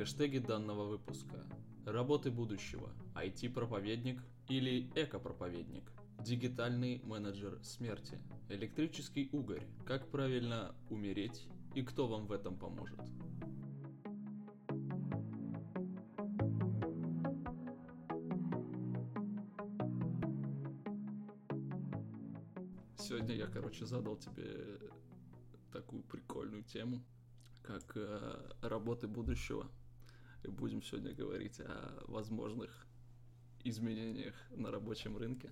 Хэштеги данного выпуска. Работы будущего. IT-проповедник или эко-проповедник. Дигитальный менеджер смерти. Электрический угорь. Как правильно умереть и кто вам в этом поможет. Сегодня я, короче, задал тебе такую прикольную тему, как э, работы будущего. И будем сегодня говорить о возможных изменениях на рабочем рынке.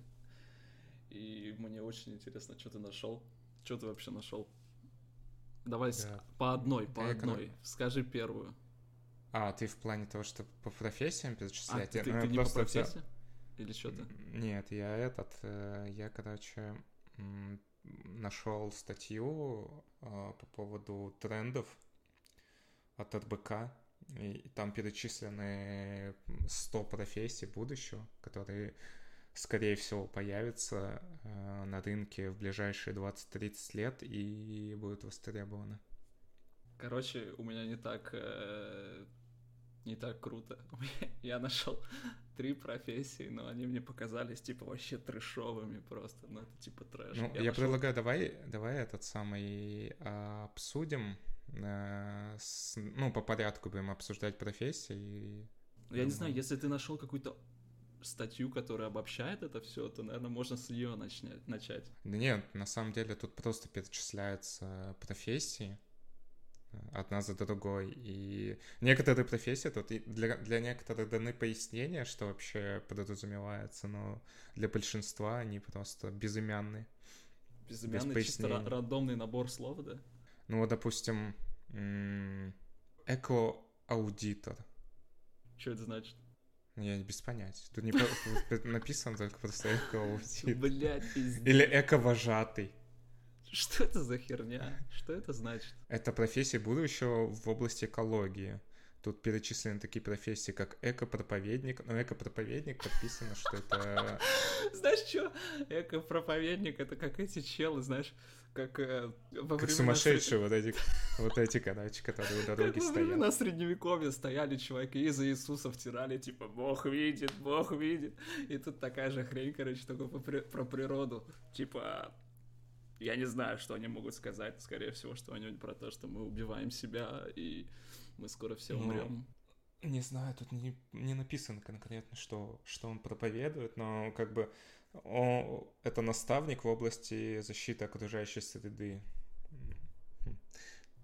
И мне очень интересно, что ты нашел. Что ты вообще нашел? Давай Да. по одной, по Я одной. эконом- Скажи первую. А, ты в плане того, что по профессиям А, перечислять? ты, Я- ты ну, я не по профессии? Или что ты? Нет, я этот, э, я, короче, нашел статью э, по поводу трендов от РБК, и там перечислены 100 профессий будущего, которые, скорее всего, появятся э, на рынке в ближайшие 20-30 лет и будут востребованы. Короче, у меня не так э, не так круто. Я нашел три профессии, но они мне показались типа вообще трэшовыми просто. Ну это типа трэш. Ну, я, нашел- предлагаю, давай, давай этот самый а, обсудим. Э, с- ну, по порядку будем обсуждать профессии. и- Я не знаю, если ты нашел какую-то статью, которая обобщает это все, то, наверное, можно с нее начать. начать. Да нет, на самом деле тут просто перечисляются профессии э, одна за другой. И некоторые профессии тут для, для некоторых даны пояснения, что вообще подразумевается, но для большинства они просто безымянные. Безымянный, чисто пояснений. ра- рандомный набор слов, да? Ну, вот, допустим, эко-аудитор. Что это значит? Ну, Я без понятия. Тут не написано только просто эко-аудитор. Блять, пиздец. Или эко-вожатый. Что это за херня? Что это значит? Это профессия будущего в области экологии. Тут перечислены такие профессии, как эко-проповедник. Но эко-проповедник подписано, что это... Знаешь что? Эко-проповедник, это как эти челы, знаешь, как э, во Как сумасшедшие вот эти, вот эти, короче, которые у дороги во стоят. времена средневековья стояли чуваки и за Иисуса втирали, типа, Бог видит, Бог видит. И тут такая же хрень, короче, только про природу. Типа, я не знаю, что они могут сказать. Скорее всего, что они про то, что мы убиваем себя, и мы скоро все Ну, умрем. Не знаю, тут не, не написано конкретно, что, что он проповедует, но как бы о, это наставник в области защиты окружающей среды.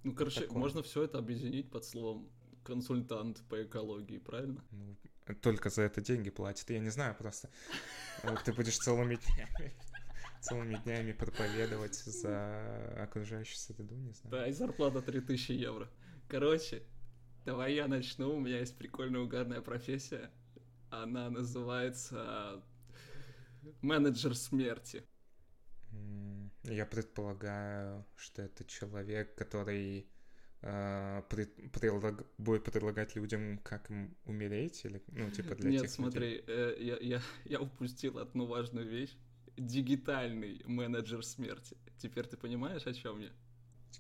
Ну, короче, такое. можно все это объединить под словом консультант по экологии, правильно? Ну, только за это деньги платят. Я не знаю просто. Вот Ты будешь целыми днями, целыми днями проповедовать за окружающую среду, не знаю. Да, и зарплата 3000 евро. Короче, давай я начну. У меня есть прикольная угарная профессия. Она называется менеджер смерти. Я предполагаю, что это человек, который э, пред- предлаг- будет предлагать людям, как им умереть, или, ну, типа для Нет, тех людей. смотри, э, я, я, я упустил одну важную вещь. Дигитальный менеджер смерти. Теперь ты понимаешь, о чем я?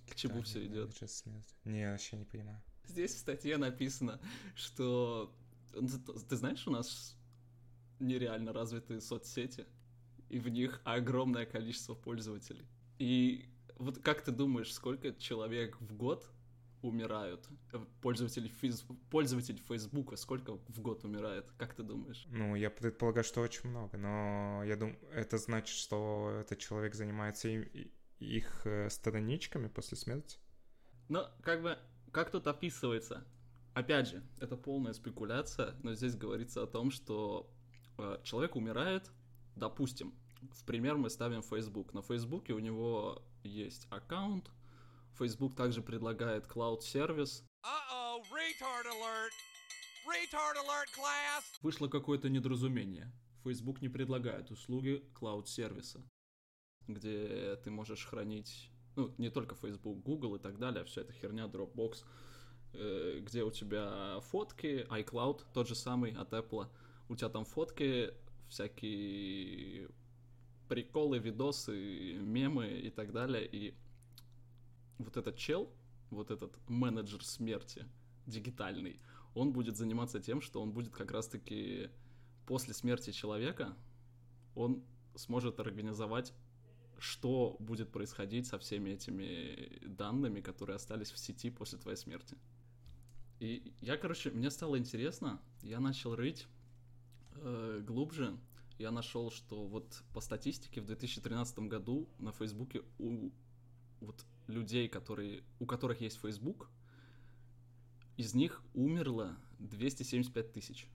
К чему идёт? менеджер смерти. Не, вообще не понимаю. Здесь в статье написано, что... Ты ты знаешь, у нас нереально развитые соцсети, и в них огромное количество пользователей. И вот как ты думаешь, сколько человек в год умирают? Пользователей, физ... Пользователь Фейсбука сколько в год умирает? Как ты думаешь? Ну, я предполагаю, что очень много, но я думаю, это значит, что этот человек занимается им- их э, страничками после смерти. Но как бы, как тут описывается? Опять же, это полная спекуляция, но здесь говорится о том, что человек умирает, допустим, в пример мы ставим Facebook. На Фейсбуке у него есть аккаунт, Facebook также предлагает cloud-сервис. Uh-oh, retard alert! Retard alert, class! Вышло какое-то недоразумение. Facebook не предлагает услуги cloud-сервиса, где ты можешь хранить, ну, не только Facebook, Google и так далее, вся эта херня, Dropbox, э, где у тебя фотки, iCloud, тот же самый от Apple, у тебя там фотки, всякие приколы, видосы, мемы и так далее, и вот этот чел, вот этот менеджер смерти дигитальный, он будет заниматься тем, что он будет как раз-таки после смерти человека, он сможет организовать, что будет происходить со всеми этими данными, которые остались в сети после твоей смерти. И я, короче, мне стало интересно, я начал рыть э, глубже, я нашел, что вот по статистике в 2013 году на Фейсбуке у вот людей, которые, у которых есть Facebook, из них умерло 275 тысяч.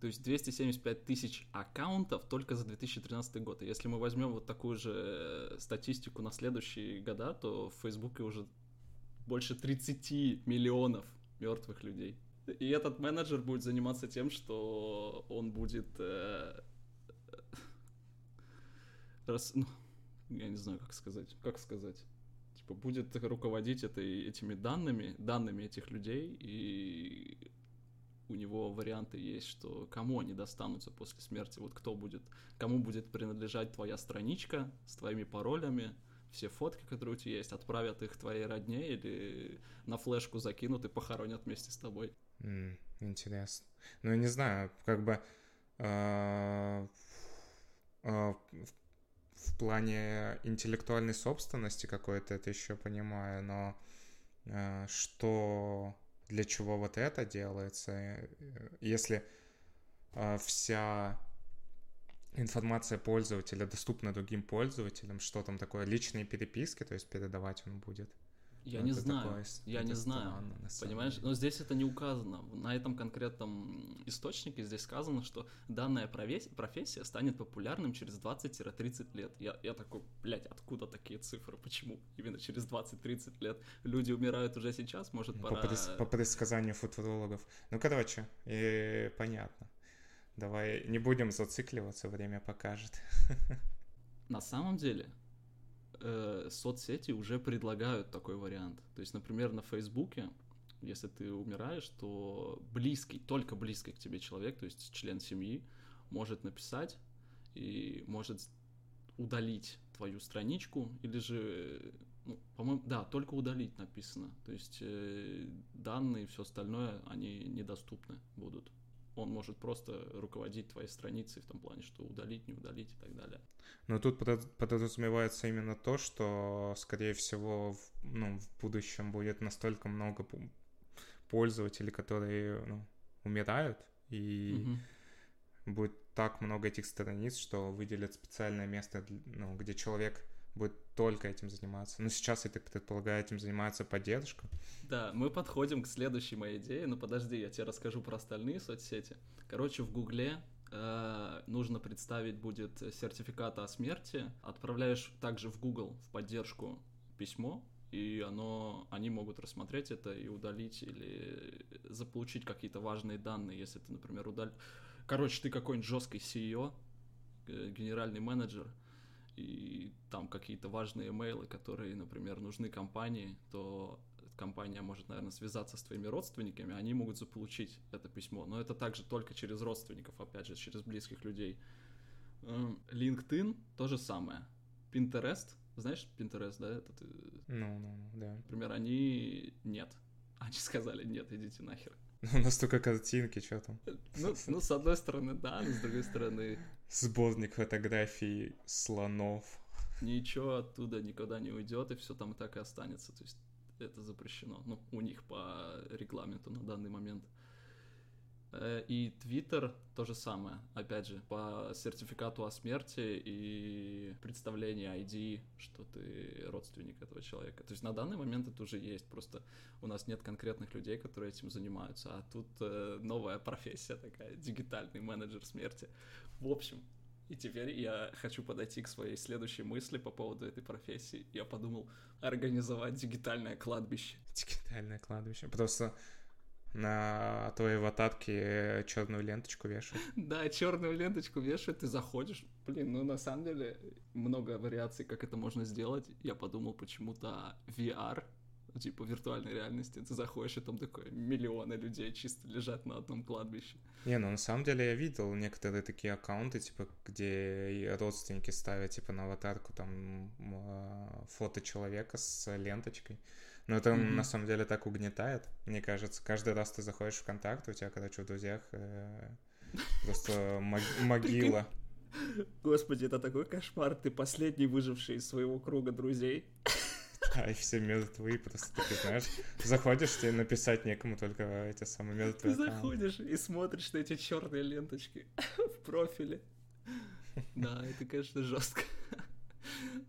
То есть 275 тысяч аккаунтов только за 2013 год. И если мы возьмем вот такую же статистику на следующие года, то в Фейсбуке уже больше 30 миллионов мертвых людей. И этот менеджер будет заниматься тем, что он будет... Э, рас, ну, я не знаю, как сказать. Как сказать? Типа будет руководить этой, этими данными, данными этих людей, и у него варианты есть, что кому они достанутся после смерти, вот кто будет, кому будет принадлежать твоя страничка с твоими паролями, все фотки, которые у тебя есть, отправят их твоей родне или на флешку закинут и похоронят вместе с тобой. Mm, интересно. Ну, я не знаю, как бы э, в плане интеллектуальной собственности какой-то это еще понимаю, но э, что для чего вот это делается, э, если вся информация пользователя доступна другим пользователям, что там такое личные переписки, то есть передавать он будет. Я не знаю, такое, я не знаю, понимаешь, деле. но здесь это не указано. На этом конкретном источнике здесь сказано, что данная профессия станет популярным через 20-30 лет. Я, я такой, блядь, откуда такие цифры? Почему именно через 20-30 лет? Люди умирают уже сейчас, может, пора... По, предс- по предсказанию футурологов. Ну, короче, и понятно. Давай не будем зацикливаться, время покажет. На самом деле, э, соцсети уже предлагают такой вариант. То есть, например, на Фейсбуке, если ты умираешь, то близкий, только близкий к тебе человек, то есть член семьи, может написать и может удалить твою страничку, или же, ну, по-моему, да, только удалить написано. То есть э, данные и все остальное, они недоступны будут он может просто руководить твоей страницей в том плане, что удалить, не удалить и так далее. Но тут подразумевается именно то, что, скорее всего, в, ну, в будущем будет настолько много пользователей, которые ну, умирают, и угу. будет так много этих страниц, что выделят специальное место, ну, где человек будет только этим заниматься. Ну, сейчас, я так предполагаю, этим занимается поддержка. Да, мы подходим к следующей моей идее. Ну, подожди, я тебе расскажу про остальные соцсети. Короче, в Гугле э, нужно представить будет сертификат о смерти. Отправляешь также в Google в поддержку письмо, и оно, они могут рассмотреть это и удалить или заполучить какие-то важные данные, если ты, например, удаль... Короче, ты какой-нибудь жесткий CEO, э, генеральный менеджер, и там какие-то важные имейлы, которые, например, нужны компании, то компания может, наверное, связаться с твоими родственниками, они могут заполучить это письмо. Но это также только через родственников, опять же, через близких людей. Эм, LinkedIn то же самое. Pinterest, знаешь Pinterest, да? Это ты... Ну, ну, ну, да. Например, они нет. Они сказали, нет, идите нахер. У нас только картинки, что там? Ну, ну, с одной стороны, да, но с другой стороны... Сборник фотографий слонов. Ничего оттуда никуда не уйдет, и все там так и останется. То есть это запрещено. Ну, у них по регламенту на данный момент. Э, и Twitter то же самое, опять же, по сертификату о смерти и представление ID, что ты родственник этого человека. То есть на данный момент это уже есть, просто у нас нет конкретных людей, которые этим занимаются, а тут э, новая профессия такая, дигитальный менеджер смерти. В общем, и теперь я хочу подойти к своей следующей мысли по поводу этой профессии. Я подумал организовать дигитальное кладбище. Дигитальное кладбище. Просто на твоей аватарке черную ленточку вешают. Да, черную ленточку вешают, ты заходишь. Блин, ну на самом деле много вариаций, как это можно сделать. Я подумал почему-то VR, типа виртуальной реальности. Ты заходишь, и там такое миллионы людей чисто лежат на одном кладбище. Не, ну на самом деле я видел некоторые такие аккаунты, типа, где родственники ставят, типа, на аватарку там а, фото человека с ленточкой. Но это Мгм. на самом деле так угнетает, мне кажется. Каждый раз ты заходишь в контакт, у тебя, короче, в друзьях э, просто мог- могила. Господи, это такой кошмар. Ты последний выживший из своего круга друзей. А и все мертвы, просто такие, знаешь, заходишь, тебе написать некому только эти самые Ты мертвые аккаунты. заходишь и смотришь на эти черные ленточки в профиле. Да, это, конечно, жестко.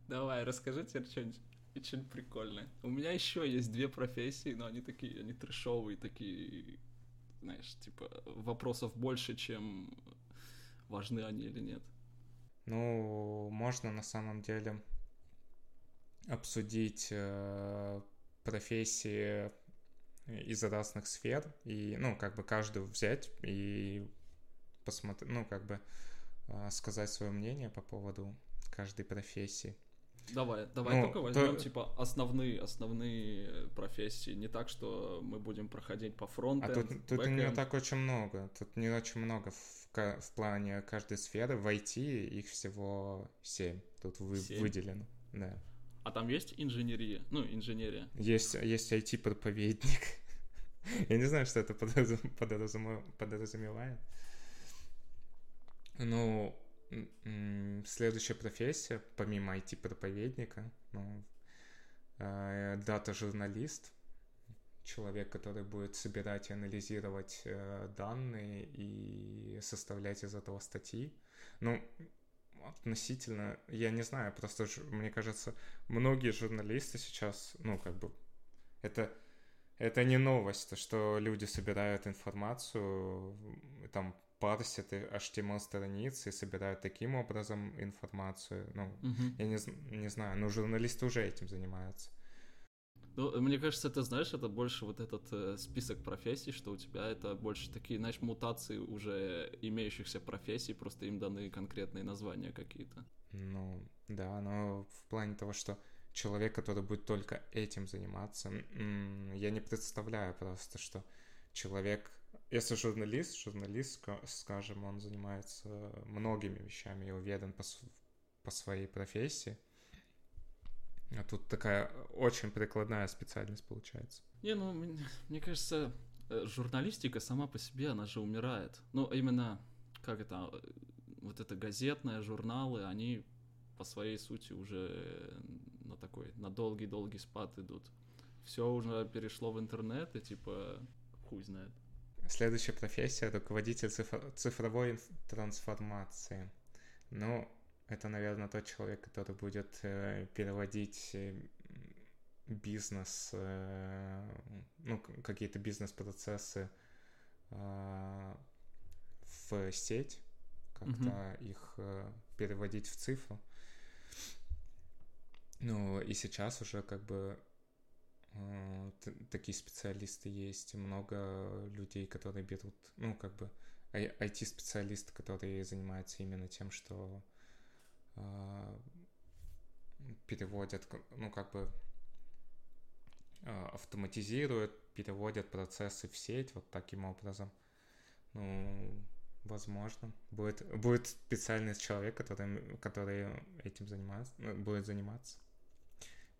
Давай, расскажи теперь что-нибудь что-нибудь прикольное. У меня еще есть две профессии, но они такие, они трешовые, такие, знаешь, типа, вопросов больше, чем важны они или нет. Ну, можно на самом деле обсудить э, профессии из разных сфер и, ну, как бы каждую взять и посмотреть, ну, как бы э, сказать свое мнение по поводу каждой профессии. Давай, давай Ну, только возьмем, то- типа, основные, основные профессии. Не так, что мы будем проходить по А фронту. тут, тут не так очень много. Тут не очень много в, в плане каждой сферы. В IT их всего семь. Тут вы, Семь? выделено. Да. А там есть инженерия? Ну, инженерия. Есть, есть IT-проповедник. Я не знаю, что это подразумевает. Ну, следующая профессия, помимо IT-проповедника, ну, э, дата-журналист, человек, который будет собирать и анализировать э, данные и составлять из этого статьи. Ну, относительно, я не знаю, просто мне кажется, многие журналисты сейчас, ну, как бы, это, это не новость, то, что люди собирают информацию, там, парсят и HTML-страницы и собирают таким образом информацию. Ну, Мгм. я не, не знаю, но журналисты уже этим занимаются. Ну, мне кажется, ты знаешь, это больше вот этот э, список профессий, что у тебя это больше такие, знаешь, мутации уже имеющихся профессий, просто им даны конкретные названия какие-то. Ну, да, но в плане того, что человек, который будет только этим заниматься, я не представляю просто, что человек, если журналист, журналист, ска- скажем, он занимается многими вещами, я уверен, по, по своей профессии. А тут такая очень прикладная специальность получается. Не, ну, мне, мне кажется, э, журналистика сама по себе, она же умирает. Ну, именно, как это, э, вот это газетные журналы, они по своей сути уже на такой, на долгий-долгий спад идут. Все уже перешло в интернет, и типа, хуй знает. Следующая профессия — руководитель цифр- цифровой трансформации. Ну, это, наверное, тот человек, который будет э, переводить э, бизнес, э, ну, какие-то бизнес-процессы э, в сеть, как-то их э, переводить в цифру. Ну, и сейчас уже как бы такие специалисты есть, много людей, которые берут, ну, как бы, IT-специалисты, которые занимаются именно тем, что э, переводят, ну, как бы, э, автоматизируют, переводят процессы в сеть вот таким образом. Ну, возможно. Будет, будет специальный человек, который, который этим занимается, ну, будет заниматься.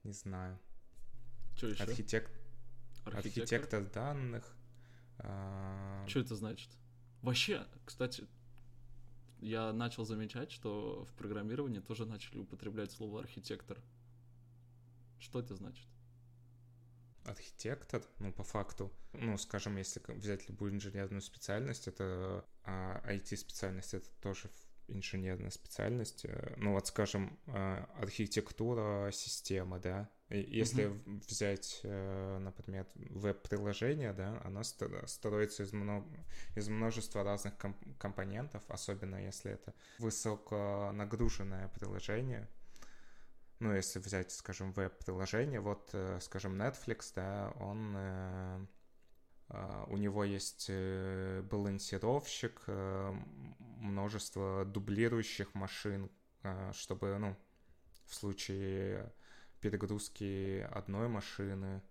Не знаю. Что еще? Архитект, архитектор данных. а, Что это значит? Вообще, кстати, я начал замечать, что в программировании тоже начали употреблять слово архитектор. Что это значит? архитектор, ну, по факту, ну, скажем, если взять любую инженерную специальность, это а, IT-специальность, это тоже инженерная специальность. э, Ну, вот, скажем, а, архитектура системы, да, если в- взять, э, например, веб-приложение, да, оно стро- строится из, мно- из множества разных ком- компонентов, особенно если это высоконагруженное приложение, ну, если взять, скажем, веб-приложение, вот, э, скажем, Netflix, да, он, э, э, у него есть э, балансировщик, э, множество дублирующих машин, э, чтобы, ну, в случае перегрузки одной машины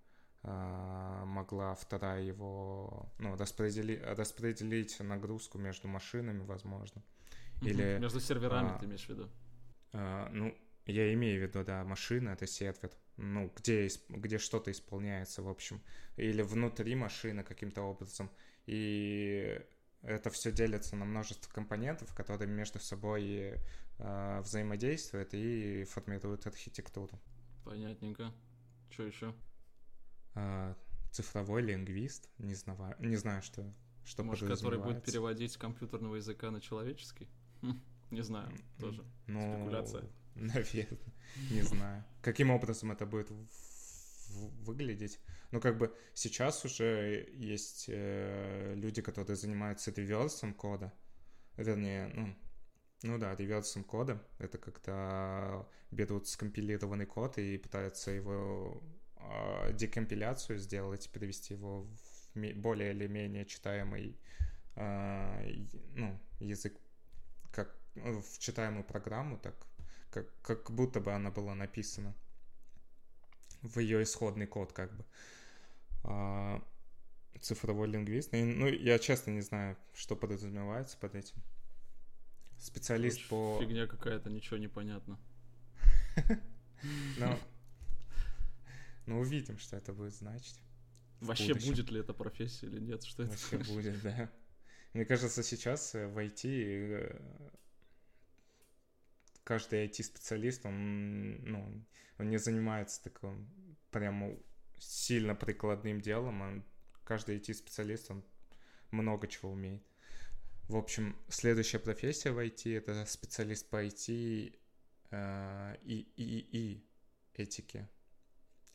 э, могла вторая его, ну, распредели- распределить нагрузку между машинами, возможно. Или, Между серверами а, ты имеешь в виду? Э, ну, я имею в виду, да, машина — это сервер, ну, где, где что-то исполняется, в общем, или внутри машины каким-то образом, и это все делится на множество компонентов, которые между собой э, взаимодействуют и формируют архитектуру. Понятненько. Что еще? Э, цифровой лингвист, не знаю, не знаю, что, что Может, который будет переводить с компьютерного языка на человеческий? Хм, не знаю, тоже. Ну, спекуляция. Наверное, не знаю. Каким образом это будет выглядеть? Ну, как бы сейчас уже есть э, люди, которые занимаются реверсом кода. Вернее, ну, ну да, реверсом кода. Это когда берут скомпилированный код и пытаются его э, декомпиляцию сделать, перевести его в более или менее читаемый э, ну, язык, как в читаемую программу, так как, как будто бы она была написана в ее исходный код, как бы. А, цифровой лингвист. Ну, я честно не знаю, что подразумевается под этим. Специалист Короче, по... Фигня какая-то, ничего не понятно. Ну, ну, увидим, что это будет значить. Вообще, будет ли это профессия или нет? Что это? Вообще будет, да. Мне кажется, сейчас э, в IT каждый IT-специалист, он, ну, он не занимается таким прямо сильно прикладным делом. Он, каждый IT-специалист, он много чего умеет. В общем, следующая профессия в IT — это специалист по IT э, и, и, и этике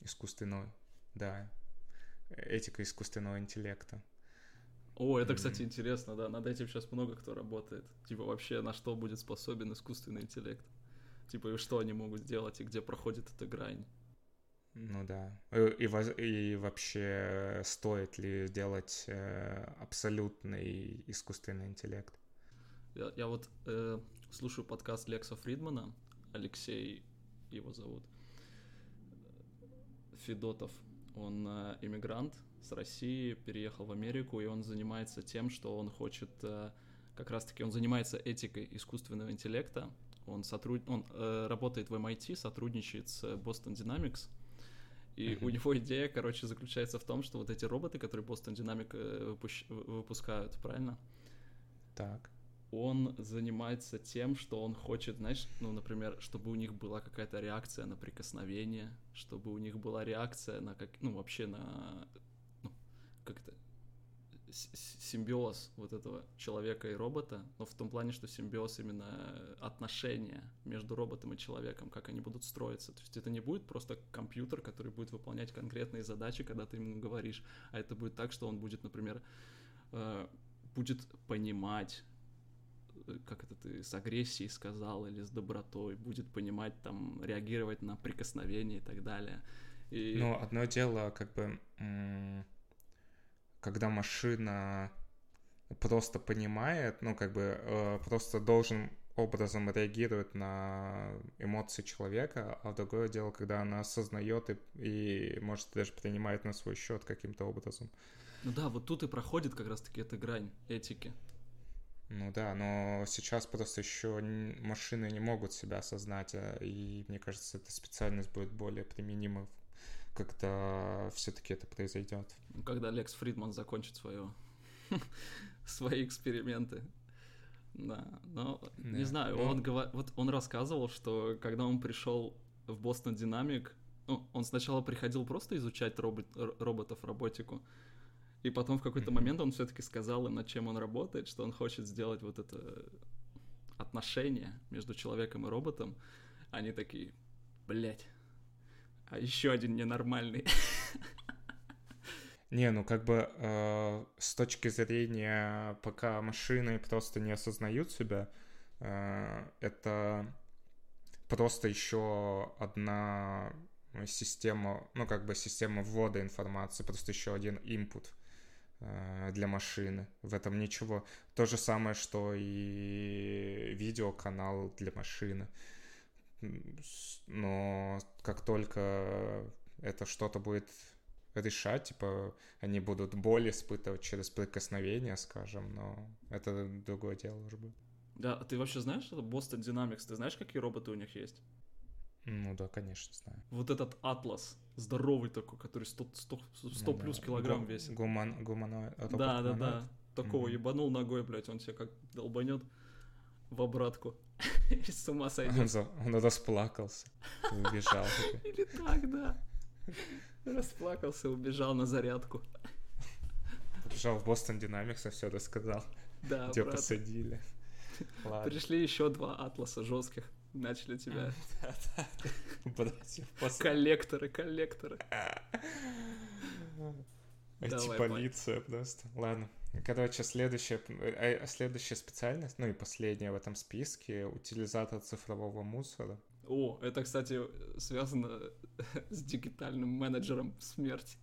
искусственной, да, этика искусственного интеллекта. О, это, кстати, интересно, да. Над этим сейчас много кто работает. Типа, вообще, на что будет способен искусственный интеллект? Типа, и что они могут сделать, и где проходит эта грань? Ну да. Э, И, и вообще, стоит ли делать э, абсолютный искусственный интеллект? Я, я вот э, слушаю подкаст Лекса Фридмана, Алексей его зовут, Федотов. Он э, иммигрант с России, переехал в Америку, и он занимается тем, что он хочет, э, как раз-таки, он занимается этикой искусственного интеллекта. Он, сотруд... он э, работает в MIT, сотрудничает с Boston Dynamics, и Мгм. у него идея, короче, заключается в том, что вот эти роботы, которые Boston Dynamics э, выпущ- выпускают, правильно? Так. он занимается тем, что он хочет, знаешь, ну, например, чтобы у них была какая-то реакция на прикосновение, чтобы у них была реакция на как, ну, вообще на, как это, с- с- симбиоз вот этого человека и робота, но в том плане, что симбиоз именно отношения между роботом и человеком, как они будут строиться. То есть это не будет просто компьютер, который будет выполнять конкретные задачи, когда ты ему говоришь, а это будет так, что он будет, например, э, будет понимать, э, как это ты с агрессией сказал или с добротой, будет понимать, там, реагировать на прикосновение и так далее. И... Ну, одно дело, как бы, когда машина просто понимает, ну, как бы, э, просто должен образом реагировать на эмоции человека, а другое дело, когда она осознает и, и может даже принимает на свой счет каким-то образом. Ну да, вот тут и проходит как раз-таки эта грань этики. Ну да, но сейчас просто еще машины не могут себя осознать, а, и мне кажется, эта специальность будет более применима, когда все-таки это произойдет. Когда Лекс Фридман закончит свое... свои эксперименты. Да, но не Да, знаю, ну- он, гова- вот он рассказывал, что когда он пришел в Бостон Динамик, ну, он сначала приходил просто изучать робот, роботов, роботику, и потом в какой-то Мгм. момент он все-таки сказал им, над чем он работает, что он хочет сделать вот это отношение между человеком и роботом. Они такие, блять, а еще один ненормальный. Не, ну как бы э, с точки зрения, пока машины просто не осознают себя, э, это просто еще одна система, ну как бы система ввода информации, просто еще один input э, для машины. В этом ничего. То же самое, что и видеоканал для машины. С- Но как только это что-то будет решать, типа, они будут боль испытывать через прикосновение, скажем, но это другое дело уже будет. Да, а ты вообще знаешь, что Boston Dynamics, ты знаешь, какие роботы у них есть? Ну да, конечно, знаю. Вот этот атлас, здоровый такой, который 100, 100, 100 Ну плюс да. килограмм Гу- весит. Гуман, гуманоид, робот Да, да, да. Такого Мгм. ебанул ногой, блядь, он тебе как долбанет в обратку. С ума Он, сойдет. он расплакался убежал. Или так, да. Расплакался, убежал на зарядку. Побежал в Бостон Динамикс, все рассказал, Да, где посадили. Ладно. Пришли еще два атласа жестких. Начали тебя. Коллекторы, коллекторы. Давай, IT-полиция просто. Ладно. Короче, следующая, э, э, следующая специальность, ну и последняя в этом списке, утилизатор цифрового мусора. О, это, кстати, связано с дигитальным менеджером смерти.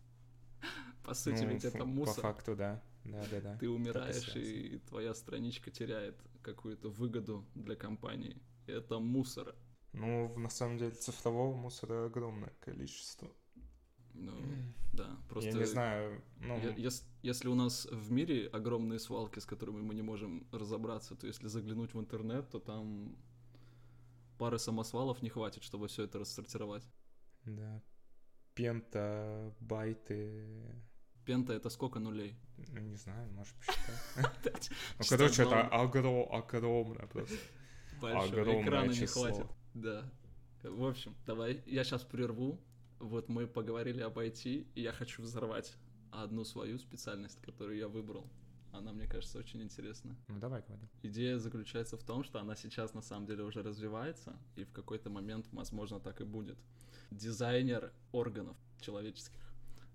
По сути, Ну, ведь это ф- По мусор. факту, да. Да, да, да. Ты умираешь, и твоя страничка теряет какую-то выгоду для компании. Это мусор. Ну, на самом деле, цифрового мусора огромное количество. Ну, да, просто... Я не знаю, ну, Е- ес- Если у нас в мире огромные свалки, с которыми мы не можем разобраться, то если заглянуть в интернет, то там пары самосвалов не хватит, чтобы все это рассортировать. да. Пента, байты, Пента это сколько нулей? ну, не знаю, можешь посчитать. Ну, короче, это огромное просто. большое, экрана не хватит. Да. В общем, давай, я сейчас прерву. Вот мы поговорили об IT, и я хочу взорвать одну свою специальность, которую я выбрал. Она, мне кажется, очень интересная. Ну, давай, говори. Идея заключается в том, что она сейчас на самом деле уже развивается, и в какой-то момент, возможно, так и будет. Дизайнер органов человеческих.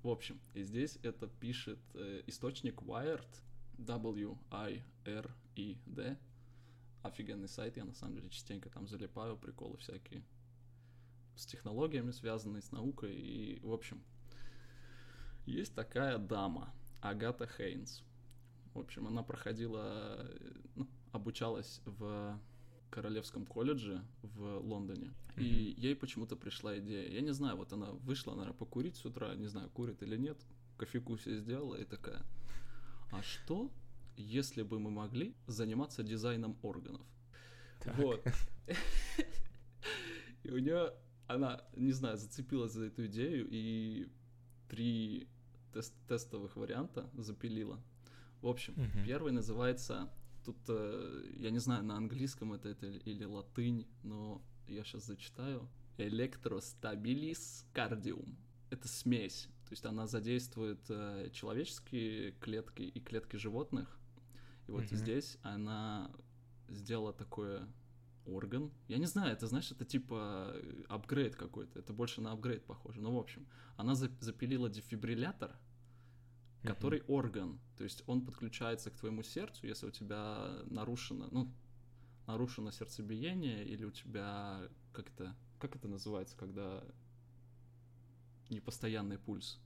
В общем, и здесь это пишет э, источник Wired, W-I-R-E-D. Офигенный сайт, я на самом деле частенько там залипаю, приколы всякие с технологиями связанные, с наукой. И, в общем, есть такая дама, Агата Хейнс. В общем, она проходила, ну, обучалась в Королевском колледже в Лондоне. И ей почему-то пришла идея. Я не знаю, вот она вышла, наверное, покурить с утра, не знаю, курит или нет, кофейку себе сделала и такая, а что, если бы мы могли заниматься дизайном органов? Так. Вот. И у нее, она, не знаю, зацепилась за эту идею и три тест- тестовых варианта запилила. В общем, Мгм. первый называется, тут, э, я не знаю, на английском это, это или латынь, но я сейчас зачитаю. Electrostabilis Cardium. Это смесь, то есть она задействует э, человеческие клетки и клетки животных. И вот Мгм. здесь она сделала такой орган. Я не знаю, это, знаешь, это типа э, апгрейд какой-то. Это больше на апгрейд похоже. Ну, в общем, она за- запилила дефибриллятор, который орган. То есть он подключается к твоему сердцу, если у тебя нарушено, ну, нарушено сердцебиение, или у тебя как это, как это называется, когда непостоянный пульс.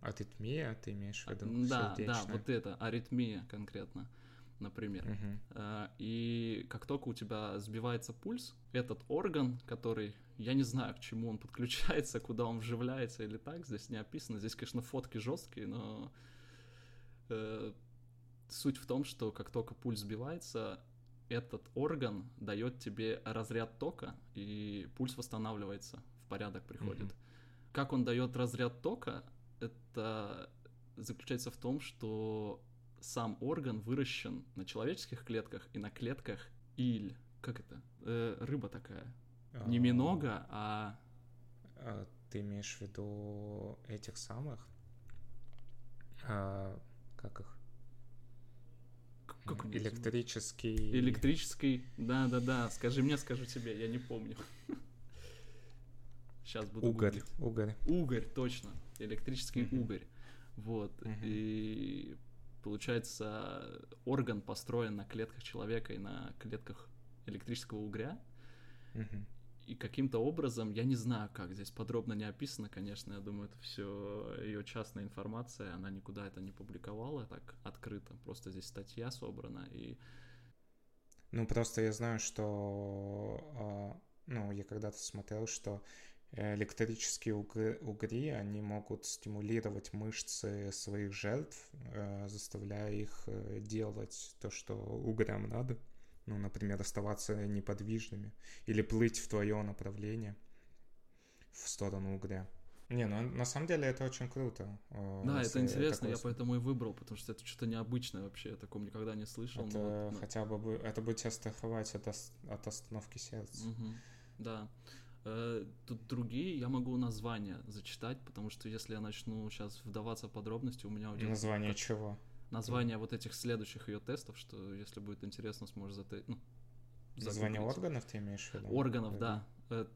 Аритмия, ты имеешь в виду? А, Да, да, вот это, аритмия конкретно, например. А, И как только у тебя сбивается пульс, этот орган, который, я не знаю, к чему он подключается, куда он вживляется или так, здесь не описано. Здесь, конечно, фотки жесткие, но э, суть в том, что как только пульс сбивается, этот орган дает тебе разряд тока, и пульс восстанавливается, в порядок приходит. Мгм. Как он дает разряд тока, это заключается в том, что сам орган выращен на человеческих клетках и на клетках иль. Как это? Э, рыба такая. Не А, минога, а... а, Ты имеешь в виду этих самых? А, Как их? Как? Электрический... Электрический. Да-да-да. Скажи мне, скажу тебе. Я не помню. Сейчас буду Угорь. гуглить. Угорь. Угорь, точно. Электрический Мгм. угорь. Вот. И получается, орган построен на клетках человека и на клетках электрического угря. Мгм. И каким-то образом, я не знаю как, здесь подробно не описано, конечно, я думаю, это все ее частная информация, она никуда это не публиковала так открыто, просто здесь статья собрана, и Ну, просто я знаю, что... а, Ну, я когда-то смотрел, что электрические угры, угри, они могут стимулировать мышцы своих жертв, э, заставляя их э, делать то, что угрям надо. ну, например, оставаться неподвижными или плыть в твое направление в сторону угря. Не, ну на самом деле это очень круто. э, Да, это интересно, такое я поэтому и выбрал, потому что это что-то необычное вообще, я таком никогда не слышал. Это но хотя бы это будет тебя страховать от, от остановки сердца. Мгм. Да. Э, Тут другие, я могу названия зачитать, потому что если я начну сейчас вдаваться в подробности, у меня уйдет Название как- чего? название вот этих следующих ее тестов, что если будет интересно, сможешь зате... ну, Название загуглить. органов ты имеешь в виду? Органов, Или- да. Э,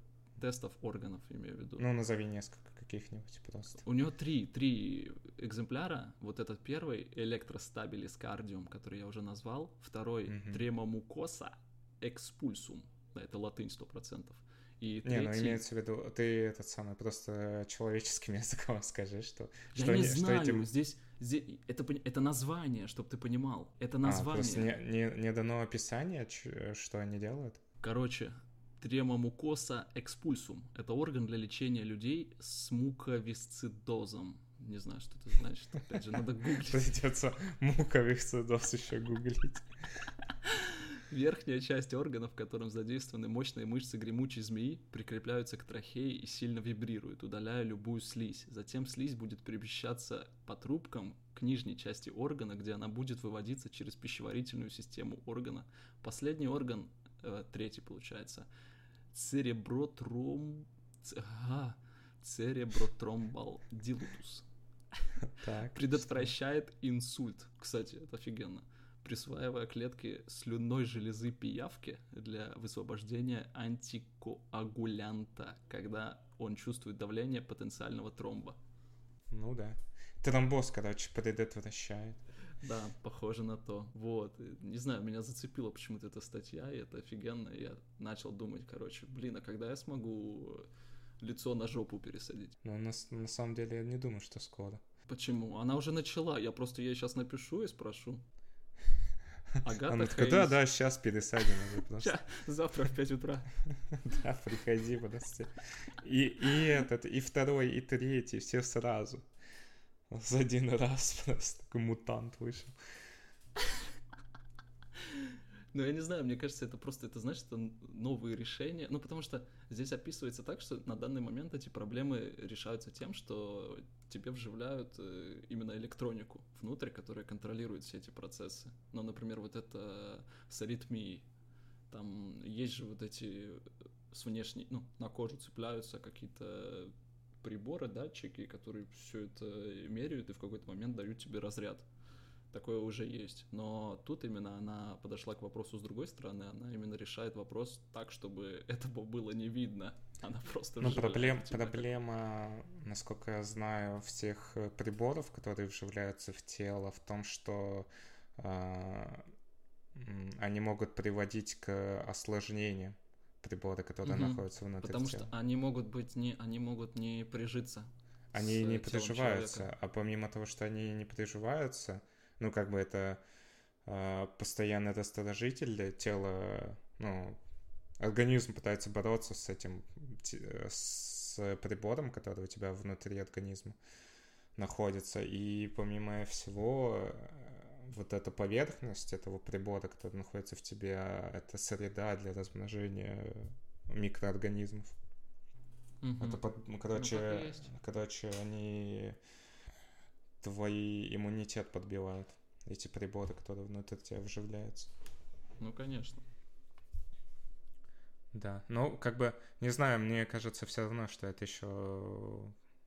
Тестов органов, имею в виду. Ну, назови несколько каких-нибудь просто. У него три, три экземпляра. Вот этот первый электростабилис кардиум, который я уже назвал. Второй Мгм. тремомукоса экспульсум. Да, это латынь сто процентов. И Не, ну третий- имеется в виду, ты этот самый просто человеческим языком скажи, что, Я что, не что знаю, этим- здесь, здесь это, это название, чтобы ты понимал. Это А, название. просто не, не, не дано описание, что они делают. Короче, тремомукоса экспульсум. Это орган для лечения людей с муковисцидозом. Не знаю, что это значит. Опять же, надо гуглить. Придется муковых судов еще гуглить. Верхняя часть органов, в котором задействованы мощные мышцы гремучей змеи, прикрепляются к трахее и сильно вибрируют, удаляя любую слизь. Затем слизь будет перемещаться по трубкам к нижней части органа, где она будет выводиться через пищеварительную систему органа. Последний орган, э, третий получается, церебротром... ага, церебротромбал дилутус Так. предотвращает инсульт. Кстати, это офигенно. Присваивая клетки слюнной железы пиявки для высвобождения антикоагулянта, когда он чувствует давление потенциального тромба. Ну да. Тромбоз, короче, предотвращает. Да, похоже на то. Вот. Не знаю, меня зацепила почему-то эта статья, и это офигенно. Я начал думать, короче, блин, а когда я смогу лицо на жопу пересадить? Но на, на самом деле я не думаю, что скоро. Почему? Она уже начала. Я просто ей сейчас напишу и спрошу. Агата Она такая, да, да, сейчас пересадим. Ща, завтра в 5 утра. Да, приходи, подожди. И, и этот, и второй, и третий, все сразу. За один раз просто такой мутант вышел. Ну, я не знаю, мне кажется, это просто, это, знаешь, это новые решения. Ну, потому что здесь описывается так, что на данный момент эти проблемы решаются тем, что тебе вживляют э, именно электронику внутрь, которая контролирует все эти процессы. Ну, например, вот это с аритмией. Там есть же вот эти с внешней, ну, на кожу цепляются какие-то приборы, датчики, которые все это меряют и в какой-то момент дают тебе разряд такое уже есть. Но тут именно она подошла к вопросу с другой стороны, она именно решает вопрос так, чтобы этого было не видно. Она просто Ну, проблем, как- проблема, насколько я знаю, всех э, приборов, которые вживляются в тело, в том, что м, они могут приводить к осложнениям прибора, которые Мгм. находятся внутри Потому тела. что они могут быть не, они могут не прижиться. Они не приживаются, человека. а помимо того, что они не приживаются, ну, как бы это а, постоянный раздражитель тела, ну, организм пытается бороться с этим, э, с прибором, который у тебя внутри организма находится, и помимо всего, э, вот эта поверхность этого прибора, который находится в тебе, это среда для размножения микроорганизмов. Мгм. Это, ну, и короче, есть. короче, они твой иммунитет подбивают, эти приборы, которые внутрь тебя вживляются. Ну, конечно. Да, ну, как бы, не знаю, мне кажется все равно, что это еще...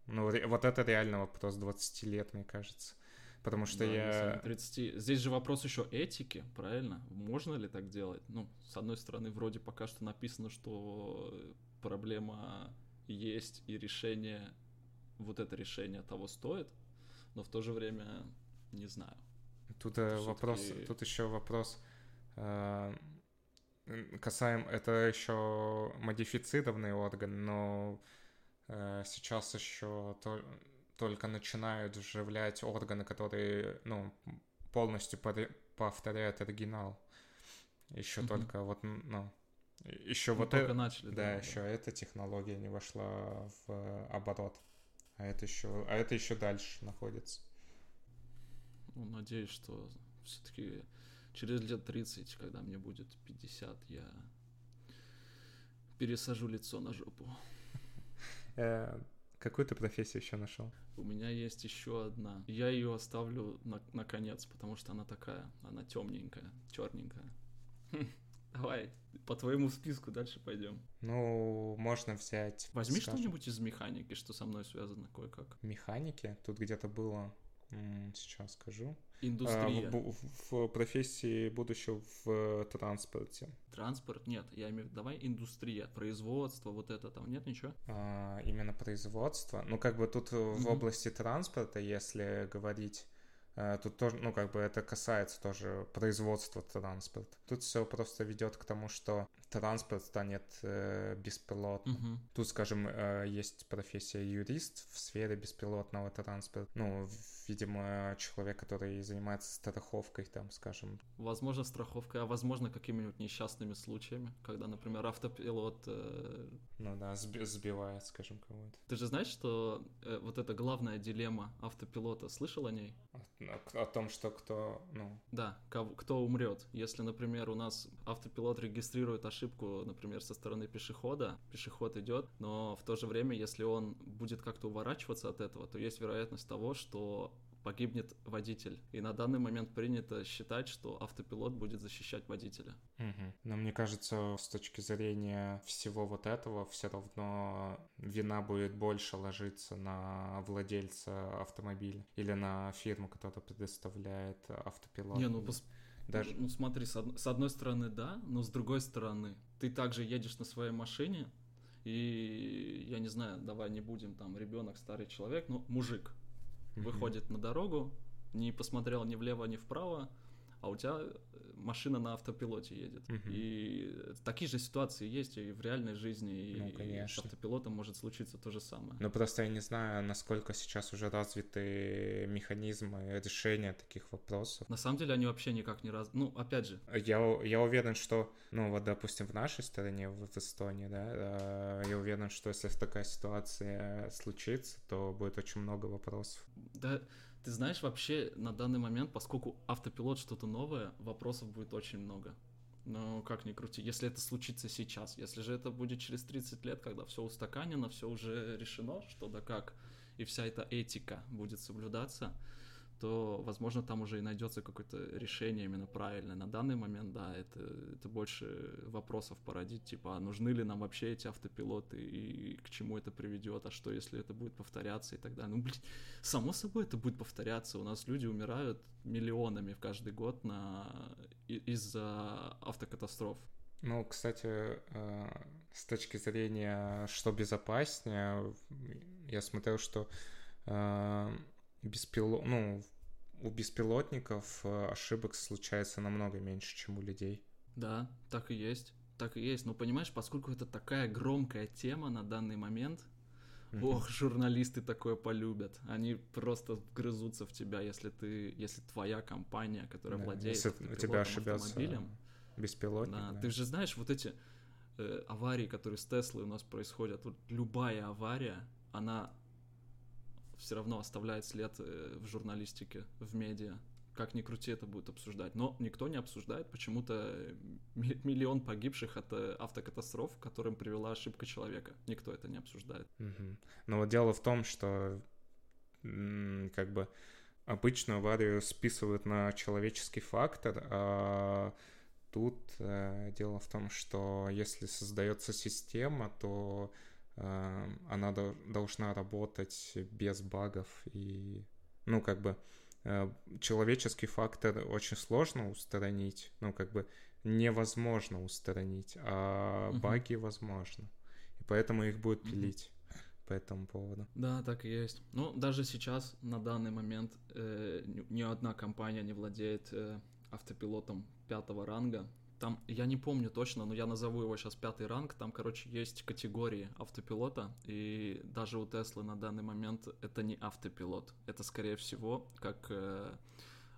Ну, ре- вот это реально вопрос 20 лет, мне кажется. Потому что Да, я... не 30. Здесь же вопрос еще этики, правильно? Можно ли так делать? Ну, с одной стороны, вроде пока что написано, что проблема есть и решение, вот это решение того стоит, но в то же время не знаю. Тут э, Всё-таки- вопрос, тут еще вопрос э, касаем, это еще модифицированный орган, но э, сейчас еще то- только начинают вживлять органы, которые, ну, полностью повторяют оригинал. Еще Мгм. только вот, ну, еще Мы вот только это, начали. да, еще эта технология не вошла в э, оборот, а это еще, а это еще дальше находится. Ну, надеюсь, что все-таки Через лет 30, когда мне будет 50, я пересажу лицо на жопу. Э, Какую ты профессию еще нашел? У меня есть еще одна. Я ее оставлю на, на конец, потому что она такая, она темненькая, черненькая. Давай, по твоему списку дальше пойдем. Ну, можно взять... Возьми скажем, что-нибудь из механики, что со мной связано кое-как. Механики. Тут где-то было... Сейчас скажу. А, Индустрия. в, бу- в профессии будущего в транспорте. Транспорт? Нет, я имею в виду, давай индустрия, производство, вот это там, нет ничего? А, именно производство. Ну, как бы тут в Мгм. области транспорта, если говорить, тут тоже, ну, как бы это касается тоже производства транспорта. Тут все просто ведет к тому, что транспорт станет э, беспилотным. Мгм. Тут, скажем, э, есть профессия юрист в сфере беспилотного транспорта. Ну, видимо, человек, который занимается страховкой, там, скажем. Возможно, страховкой, а возможно, какими-нибудь несчастными случаями, когда, например, автопилот... э, Ну да, сби- сбивает, скажем, кого-то. Ты же знаешь, что э, вот эта главная дилемма автопилота, слышал о ней? О, о том, что кто, ну, Да, кого- кто умрет. Если, например, у нас автопилот регистрирует ошибку, например, со стороны пешехода, пешеход идет, но в то же время, если он будет как-то уворачиваться от этого, то есть вероятность того, что погибнет водитель. И на данный момент принято считать, что автопилот будет защищать водителя. Мгм. Но мне кажется, с точки зрения всего вот этого, все равно вина будет больше ложиться на владельца автомобиля или на фирму, которая предоставляет автопилот. Не, ну, пос- Даже... ну смотри, с, од- с одной стороны, да, но с другой стороны, ты также едешь на своей машине, и я не знаю, давай не будем там ребенок, старый человек, но мужик выходит на дорогу, не посмотрел ни влево, ни вправо, а у тебя э, машина на автопилоте едет. Мгм. И такие же ситуации есть и в реальной жизни, и, Ну, и с автопилотом может случиться то же самое. Ну, просто я не знаю, насколько сейчас уже развиты механизмы решения таких вопросов. На самом деле они вообще никак не раз... Ну, опять же, Я, я уверен, что, ну вот, допустим, в нашей стране, в, в Эстонии, да, э, я уверен, что если такая ситуация случится, то будет очень много вопросов. Да, ты знаешь, вообще на данный момент, поскольку автопилот что-то новое, вопросов будет очень много. Но как ни крути, если это случится сейчас, если же это будет через 30 лет, когда все устаканено, все уже решено, что да как, и вся эта этика будет соблюдаться, то, возможно, там уже и найдется какое-то решение именно правильное. На данный момент, да, это, это больше вопросов породить, типа, а нужны ли нам вообще эти автопилоты, и к чему это приведет, а что, если это будет повторяться и так далее. Ну, блин, само собой это будет повторяться. У нас люди умирают миллионами в каждый год на... и- из-за автокатастроф. Ну, кстати, э, с точки зрения, что безопаснее, я смотрел, что э, беспило... ну, у беспилотников э, ошибок случается намного меньше, чем у людей. Да, так и есть. Так и есть. Но понимаешь, поскольку это такая громкая тема на данный момент, ох, журналисты такое полюбят. Они просто вгрызутся в тебя, если ты, если твоя компания, которая Да, владеет если тебя автомобилем, беспилотник. Да, да. ты же знаешь, вот эти э, аварии, которые с Теслой у нас происходят, вот любая авария, она все равно оставляет след э, в журналистике, в медиа. Как ни крути, это будет обсуждать. Но никто не обсуждает почему-то э, ми- миллион погибших от э, автокатастроф, которым привела ошибка человека. Никто это не обсуждает. Мгм. Но вот дело в том, что как бы обычную аварию списывают на человеческий фактор, а тут э, дело в том, что если создается система, то она дол- должна работать без багов и, ну, как бы э, человеческий фактор очень сложно устранить, ну, как бы невозможно устранить, а Мгм. баги возможно. И поэтому их будет пилить по этому поводу. Да, так и есть. Ну, даже сейчас, на данный момент, э, ни, ни одна компания не владеет э, автопилотом пятого ранга. Там, я не помню точно, но я назову его сейчас пятый ранг. Там, короче, есть категории автопилота, и даже у Теслы на данный момент это не автопилот. Это, скорее всего, как э,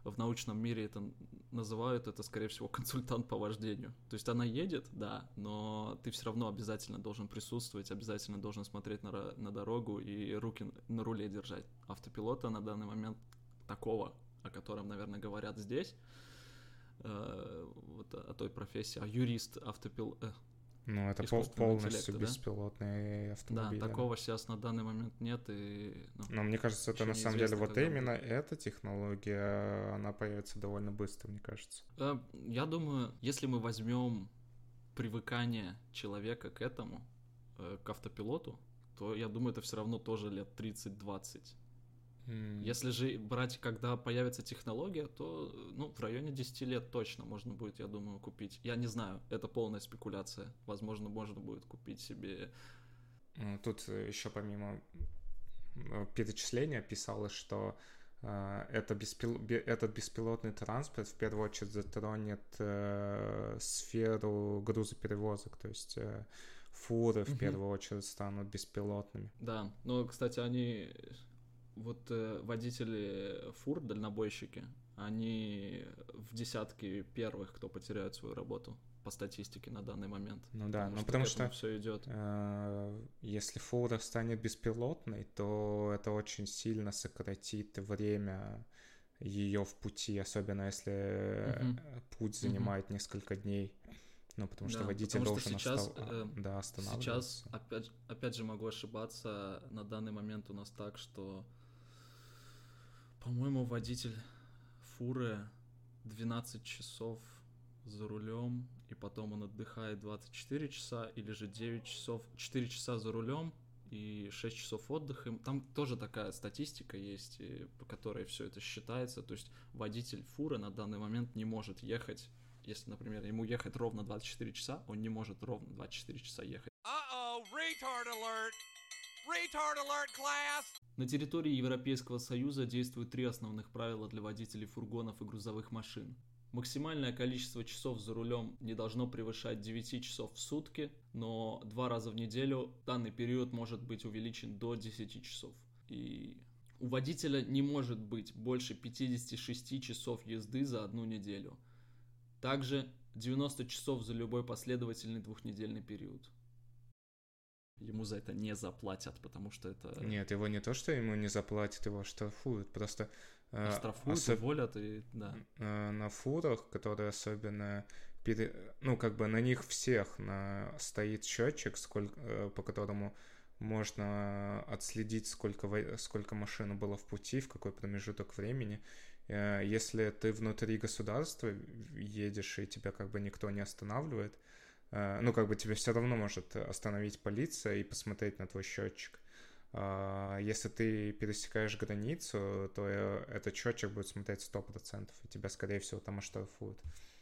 в научном мире это называют, это, скорее всего, консультант по вождению. То есть она едет, да, но ты все равно обязательно должен присутствовать, обязательно должен смотреть на, на дорогу и руки на руле держать. Автопилота на данный момент такого, о котором, наверное, говорят здесь, э, вот о той профессии, а юрист автопил... э, Ну, это пол- полностью интеллекта, да? беспилотные Да, такого сейчас на данный момент нет, и... ну, Но мне кажется, это на самом деле вот именно эта технология, она появится довольно быстро, мне кажется. Э, Я думаю, если мы возьмем привыкание человека к этому, э, к автопилоту, то я думаю, это все равно тоже лет 30-20. М, Если же брать, когда появится технология, то ну, в районе 10 лет точно можно будет, я думаю, купить. Я не знаю, это полная спекуляция. Возможно, можно будет купить себе... Тут еще помимо э, перечисления писалось, что э, это беспил... бе- этот беспилотный транспорт в первую очередь затронет э, сферу грузоперевозок, то есть э, фуры в первую очередь станут беспилотными. Да, но, кстати, они... Вот э, водители фур, дальнобойщики, они в десятке первых, кто потеряют свою работу по статистике на данный момент. Ну да, ну потому что все идет. э, если фура станет беспилотной, то это очень сильно сократит время ее в пути, особенно если Мгм. путь занимает несколько дней. Ну, потому что Да, водитель потому что должен сейчас, остав- э, да, Сейчас, останавливаться. опять, опять же, могу ошибаться, на данный момент у нас так, что, по-моему, водитель фуры 12 часов за рулем, и потом он отдыхает 24 часа, или же 9 часов, 4 часа за рулем и 6 часов отдыха. Там тоже такая статистика есть, по которой все это считается. То есть водитель фуры на данный момент не может ехать, если, например, ему ехать ровно 24 часа, он не может ровно 24 часа ехать. Uh-oh, retard alert! Retard alert, class! На территории Европейского Союза действуют три основных правила для водителей фургонов и грузовых машин. Максимальное количество часов за рулем не должно превышать 9 часов в сутки, но два раза в неделю данный период может быть увеличен до 10 часов. И у водителя не может быть больше 56 часов езды за одну неделю. Также 90 часов за любой последовательный двухнедельный период. Ему за это не заплатят, потому что это... Нет, его не то, что ему не заплатят, его штрафуют, просто... э, Оштрафуют, особ- уволят и да. э, на фурах, которые особенно пере- ну как бы на них всех на стоит счетчик, сколько э, по которому можно отследить, сколько во- сколько машин было в пути, в какой промежуток времени. Если ты внутри государства едешь и тебя как бы никто не останавливает, ну как бы тебя все равно может остановить полиция и посмотреть на твой счетчик. А, Если ты пересекаешь границу, то э, этот счетчик будет смотреть 100%, и тебя, скорее всего, там оштрафуют.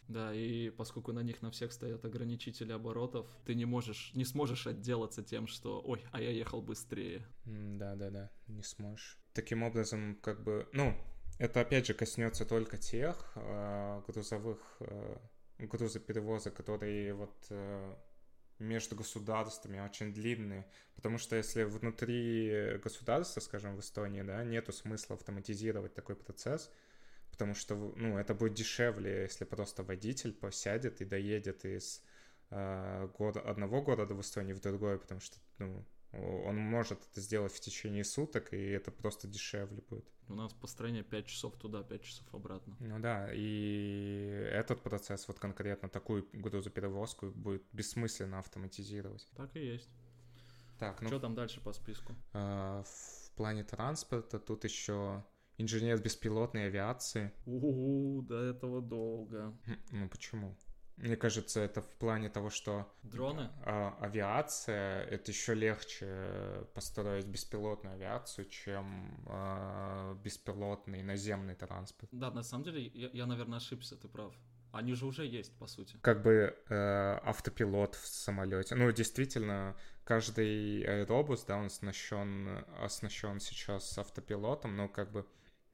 Да, и поскольку на них на всех стоят ограничители оборотов, ты не можешь, не сможешь отделаться тем, что «Ой, а я ехал быстрее». Да-да-да, не сможешь. Таким образом, как бы, ну, это опять же коснется только тех э, грузовых э, грузоперевозок, которые вот э, между государствами очень длинные, потому что если внутри государства, скажем, в Эстонии, да, нету смысла автоматизировать такой процесс, потому что, ну, это будет дешевле, если просто водитель посядет и доедет из э, года, одного города в Эстонии в другой, потому что, ну, он может это сделать в течение суток, и это просто дешевле будет. У нас по стране 5 часов туда, 5 часов обратно. Ну да, и этот процесс, вот конкретно такую грузоперевозку, будет бессмысленно автоматизировать. Так и есть. Так, ну Что там дальше по списку? а, в плане транспорта тут еще инженер беспилотной авиации. У, до этого долго. Хм, Ну почему? Мне кажется, это в плане того, что Дроны? а, авиация это еще легче построить беспилотную авиацию, чем а, беспилотный наземный транспорт. Да, на самом деле, я, я, наверное, ошибся, ты прав. Они же уже есть, по сути. Как бы э, автопилот в самолете. Ну, действительно, каждый аэробус, да, он оснащен, оснащен сейчас автопилотом, но как бы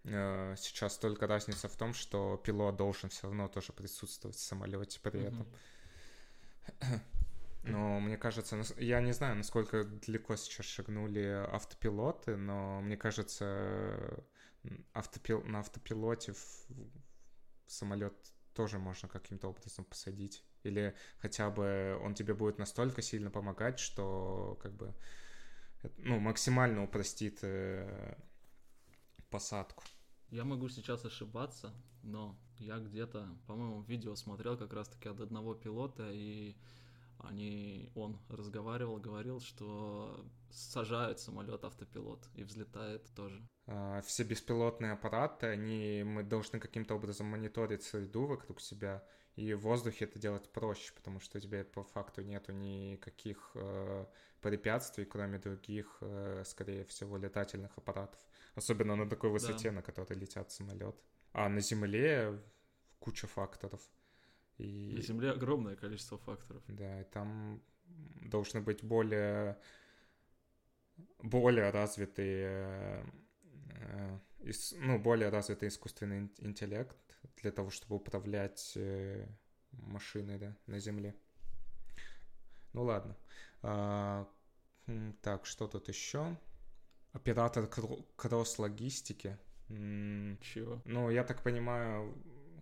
сейчас только разница в том, что пилот должен все равно тоже присутствовать в самолете при этом. Но мне кажется, я не знаю, насколько далеко сейчас шагнули автопилоты, но мне кажется, автопил... на автопилоте в, в самолет тоже можно каким-то образом посадить. Или хотя бы он тебе будет настолько сильно помогать, что как бы это, ну, максимально упростит э, посадку. Я могу сейчас ошибаться, но я где-то, по-моему, видео смотрел как раз-таки от одного пилота, и они, он разговаривал, говорил, что сажают самолет автопилот и взлетает тоже. А, все беспилотные аппараты, они, мы должны каким-то образом мониторить среду вокруг себя, и в воздухе это делать проще, потому что у тебя по факту нету никаких э, препятствий, кроме других, э, скорее всего, летательных аппаратов. Особенно на такой высоте, да. на которой летят самолет. А на Земле куча факторов. И... На Земле огромное количество факторов. Да, и там должны быть более более развитые э, ну, более развитый искусственный интеллект для того, чтобы управлять э, машиной, да, на Земле. Ну ладно. А, так, что тут еще? Оператор кросс-логистики. Чего? Ну, я так понимаю,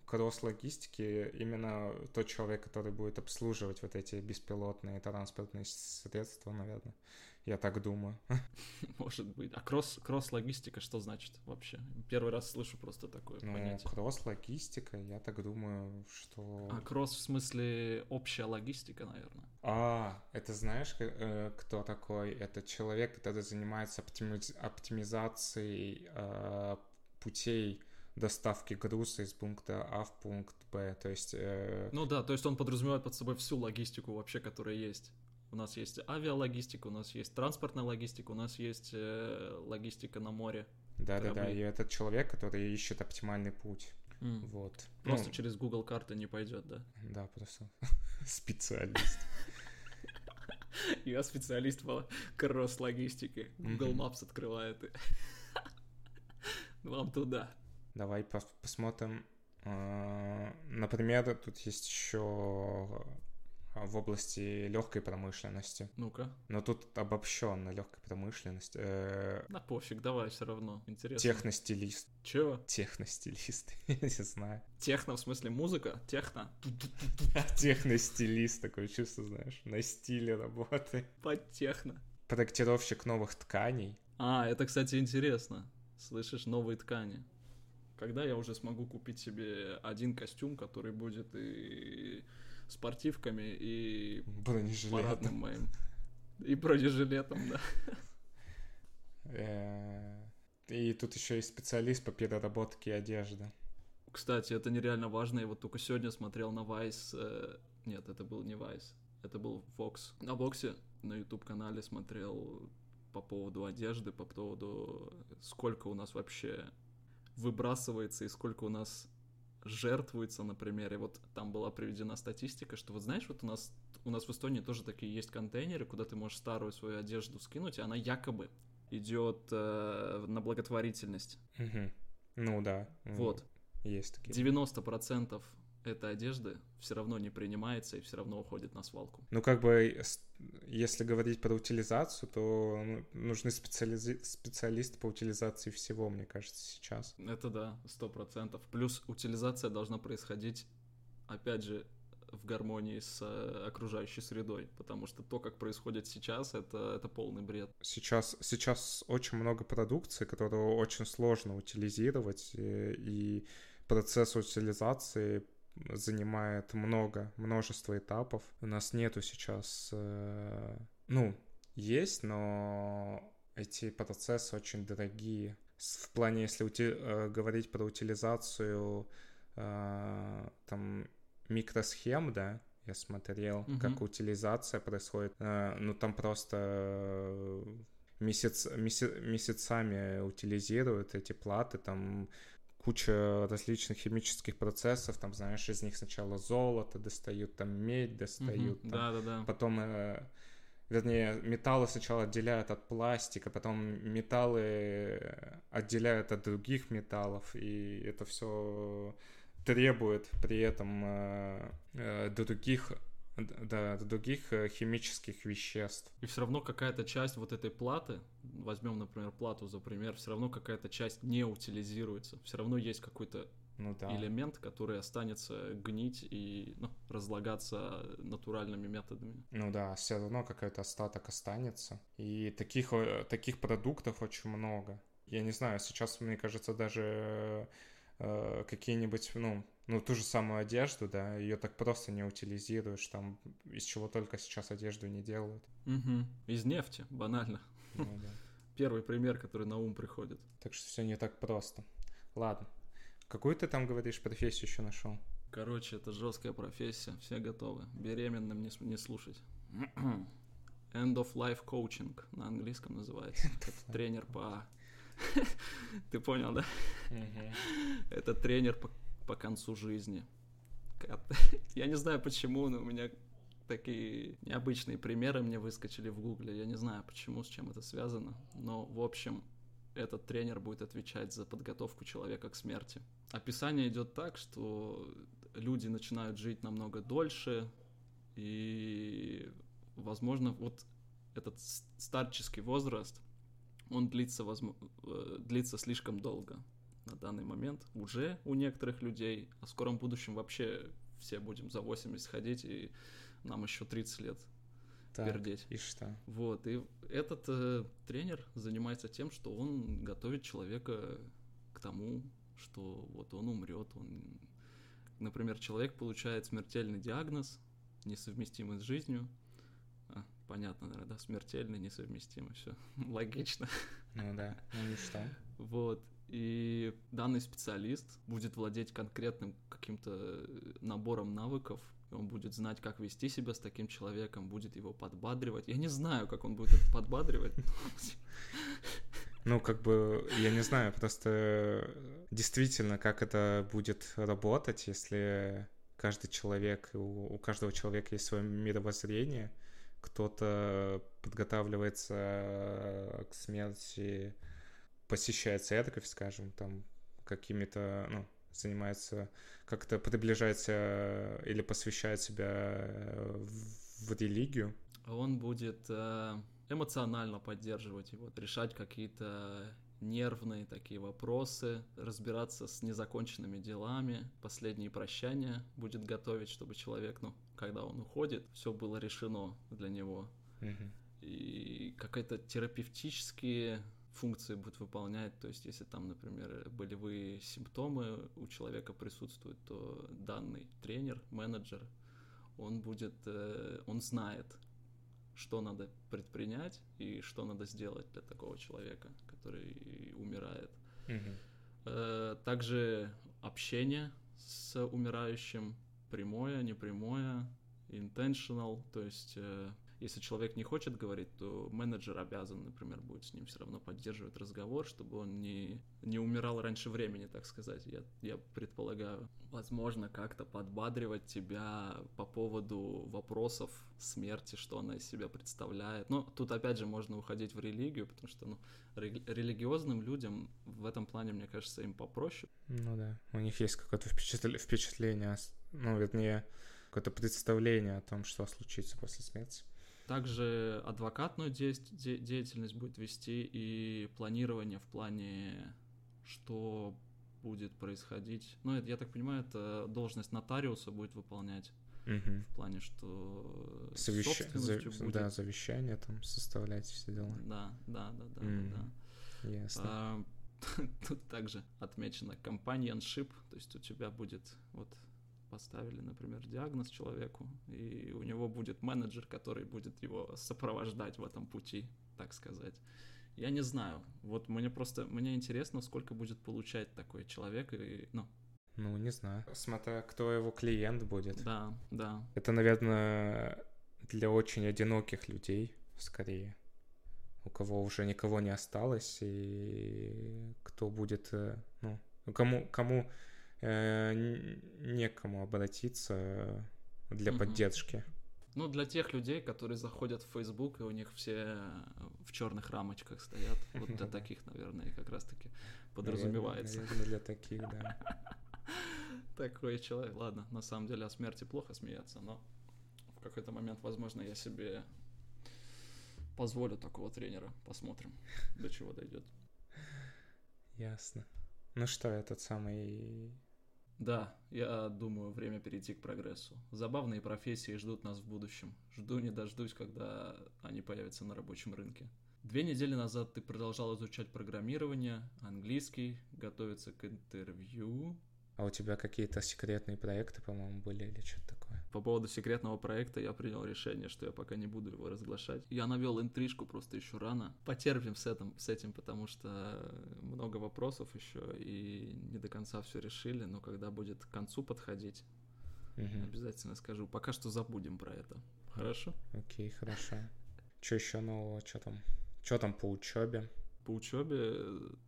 кросс-логистики именно тот человек, который будет обслуживать вот эти беспилотные транспортные средства, наверное. Я так думаю. Может быть. А кросс, кросс-логистика что значит вообще? Первый раз слышу просто такое ну, понятие. кросс-логистика, я так думаю, что... А кросс в смысле общая логистика, наверное. А, это знаешь, э, кто такой? Это человек, который занимается оптимиз... оптимизацией э, путей доставки груза из пункта А в пункт Б, то есть... Э... Ну да, то есть он подразумевает под собой всю логистику вообще, которая есть. У нас есть авиалогистика, у нас есть транспортная логистика, у нас есть э, логистика на море. Да, да, да. И этот человек, который ищет оптимальный путь. Mm. Вот. Просто ну, через Google карты не пойдет, да? Да, просто специалист. Я специалист по кросс-логистике. Google Maps открывает. Вам туда. Давай посмотрим. А, например, тут есть еще в области легкой промышленности. Ну-ка. Но тут обобщенно легкая промышленность. Э... На пофиг, давай все равно. Интересно. Техностилист. Чего? Техностилист, я не знаю. Техно в смысле музыка? Техно? Техностилист, такое чувство, знаешь, на стиле работы. Под техно. Проектировщик новых тканей. А, это, кстати, интересно. Слышишь, новые ткани. Когда я уже смогу купить себе один костюм, который будет и спортивками и парадным моим. И бронежилетом, да. Э, и тут еще и специалист по переработке одежды. Кстати, это нереально важно. Я вот только сегодня смотрел на Vice. Э, нет, это был не Vice. Это был Fox. На Боксе на YouTube-канале смотрел по поводу одежды, по поводу сколько у нас вообще выбрасывается и сколько у нас жертвуется, например, и вот там была приведена статистика, что вот знаешь, вот у нас у нас в Эстонии тоже такие есть контейнеры, куда ты можешь старую свою одежду скинуть, и она якобы идет э, на благотворительность. Угу. Ну да. Вот. Есть такие. 90% этой одежды все равно не принимается и все равно уходит на свалку. Ну, как бы, если говорить про утилизацию, то ну, нужны специализи... специалисты по утилизации всего, мне кажется, сейчас. Это да, сто процентов. Плюс утилизация должна происходить, опять же, в гармонии с э, окружающей средой, потому что то, как происходит сейчас, это, это полный бред. Сейчас, сейчас очень много продукции, которую очень сложно утилизировать, и, э, и процесс утилизации занимает много, множество этапов. У нас нету сейчас, э, ну, есть, но эти процессы очень дорогие. В плане, если ути- э, говорить про утилизацию э, там микросхем, да, я смотрел, угу. как утилизация происходит. Ну, там просто месяц, месяц, месяцами утилизируют эти платы, там куча различных химических процессов, там, знаешь, из них сначала золото достают, там медь достают, угу, да, да, да. потом, э, вернее, металлы сначала отделяют от пластика, потом металлы отделяют от других металлов, и это все требует при этом э, э, других да, других э, химических веществ. И все равно какая-то часть вот этой платы, возьмем, например, плату за пример, все равно какая-то часть не утилизируется. Все равно есть какой-то ну, да. элемент, который останется гнить и ну, разлагаться натуральными методами. Ну да, все равно какой-то остаток останется. И таких, таких продуктов очень много. Я не знаю, сейчас, мне кажется, даже э, какие-нибудь, ну, ну, ту же самую одежду, да, ее так просто не утилизируешь, там, из чего только сейчас одежду не делают. Угу. Из нефти, банально. Ну, да. Первый пример, который на ум приходит. Так что все не так просто. Ладно. Какую ты там, говоришь, профессию еще нашел? Короче, это жесткая профессия, все готовы. Беременным не, не слушать. End of Life Coaching на английском называется. Это тренер по... Ты понял, да? Это тренер по, по концу жизни. Я не знаю почему, но у меня такие необычные примеры мне выскочили в гугле. Я не знаю почему, с чем это связано. Но, в общем, этот тренер будет отвечать за подготовку человека к смерти. Описание идет так, что люди начинают жить намного дольше, и, возможно, вот этот старческий возраст, он длится, возмо- э, длится слишком долго на данный момент уже у некоторых людей, а в скором будущем вообще все будем за 80 ходить, и нам еще 30 лет Так, пердеть. и что? Вот, и этот э, тренер занимается тем, что он готовит человека к тому, что вот он умрет. Он... Например, человек получает смертельный диагноз, несовместимый с жизнью. А, понятно, наверное, да, смертельный, несовместимый, все логично. Ну да, ну и что? Вот. И данный специалист будет владеть конкретным каким-то э, набором навыков. Он будет знать, как вести себя с таким человеком, будет его подбадривать. Я не знаю, как он будет это подбадривать. Ну, как бы, я не знаю, просто действительно, как это будет работать, если каждый человек, у, у каждого человека есть свое мировоззрение, кто-то подготавливается к смерти, посещает церковь, скажем, там, какими-то, ну, занимается, как-то приближается или посвящает себя в, в религию. Он будет э, эмоционально поддерживать его, решать какие-то нервные такие вопросы, разбираться с незаконченными делами, последние прощания будет готовить, чтобы человек, ну, когда он уходит, все было решено для него. Мгм. и какие-то терапевтические функции будет выполнять. То есть, если там, например, болевые симптомы у человека присутствуют, то данный тренер, менеджер, он будет, э, он знает, что надо предпринять и что надо сделать для такого человека, который умирает. Э, Также общение с умирающим, прямое, непрямое, intentional, то есть э, если человек не хочет говорить, то менеджер обязан, например, будет с ним все равно поддерживать разговор, чтобы он не, не умирал раньше времени, так сказать. Я, я предполагаю, возможно, как-то подбадривать тебя по поводу вопросов смерти, что она из себя представляет. Но тут, опять же, можно уходить в религию, потому что, ну, рели- религиозным людям в этом плане, мне кажется, им попроще. Ну да, у них есть какое-то впечатл- впечатление, с- ну, вернее, какое-то представление о том, что случится после смерти. Также адвокатную деять- де- деятельность будет вести и планирование в плане, что будет происходить. Ну, это, я так понимаю, это должность нотариуса будет выполнять Мгм. в плане, что с Завеща- собственностью за- будет. Да, завещание там составлять все дела. да, да, да, да, М, да, да. Ясно. А, Тут также отмечено companionship, то есть у тебя будет вот поставили, например, диагноз человеку, и у него будет менеджер, который будет его сопровождать в этом пути, так сказать. Я не знаю, вот мне просто, мне интересно, сколько будет получать такой человек, и, ну, Ну, не знаю. Смотря кто его клиент будет. да, да, Это, наверное, для очень одиноких людей, скорее. У кого уже никого не осталось, и кто будет, э, ну, кому, кому некому обратиться для Мгм. поддержки. Ну, для тех людей, которые заходят в Facebook, и у них все в черных рамочках стоят, вот для таких, наверное, как раз-таки подразумевается. Наверное, для таких, да. Такой человек. Ладно, на самом деле о смерти плохо смеяться, но в какой-то момент, возможно, я себе позволю такого тренера. Посмотрим, до чего дойдет. Ясно. Ну что, этот самый... Да, я думаю, время перейти к прогрессу. Забавные профессии ждут нас в будущем. Жду не дождусь, когда они появятся на рабочем рынке. Две недели назад ты продолжал изучать программирование, английский, готовиться к интервью. А у тебя какие-то секретные проекты, по-моему, были или что-то такое? По поводу секретного проекта я принял решение, что я пока не буду его разглашать. Я навел интрижку просто еще рано. Потерпим с этим, с этим, потому что много вопросов еще и не до конца все решили, но когда будет к концу подходить, Мгм. обязательно скажу. Пока что забудем про это. Хорошо? Окей, хорошо. Что еще нового? Что там? Что там по учебе? По учебе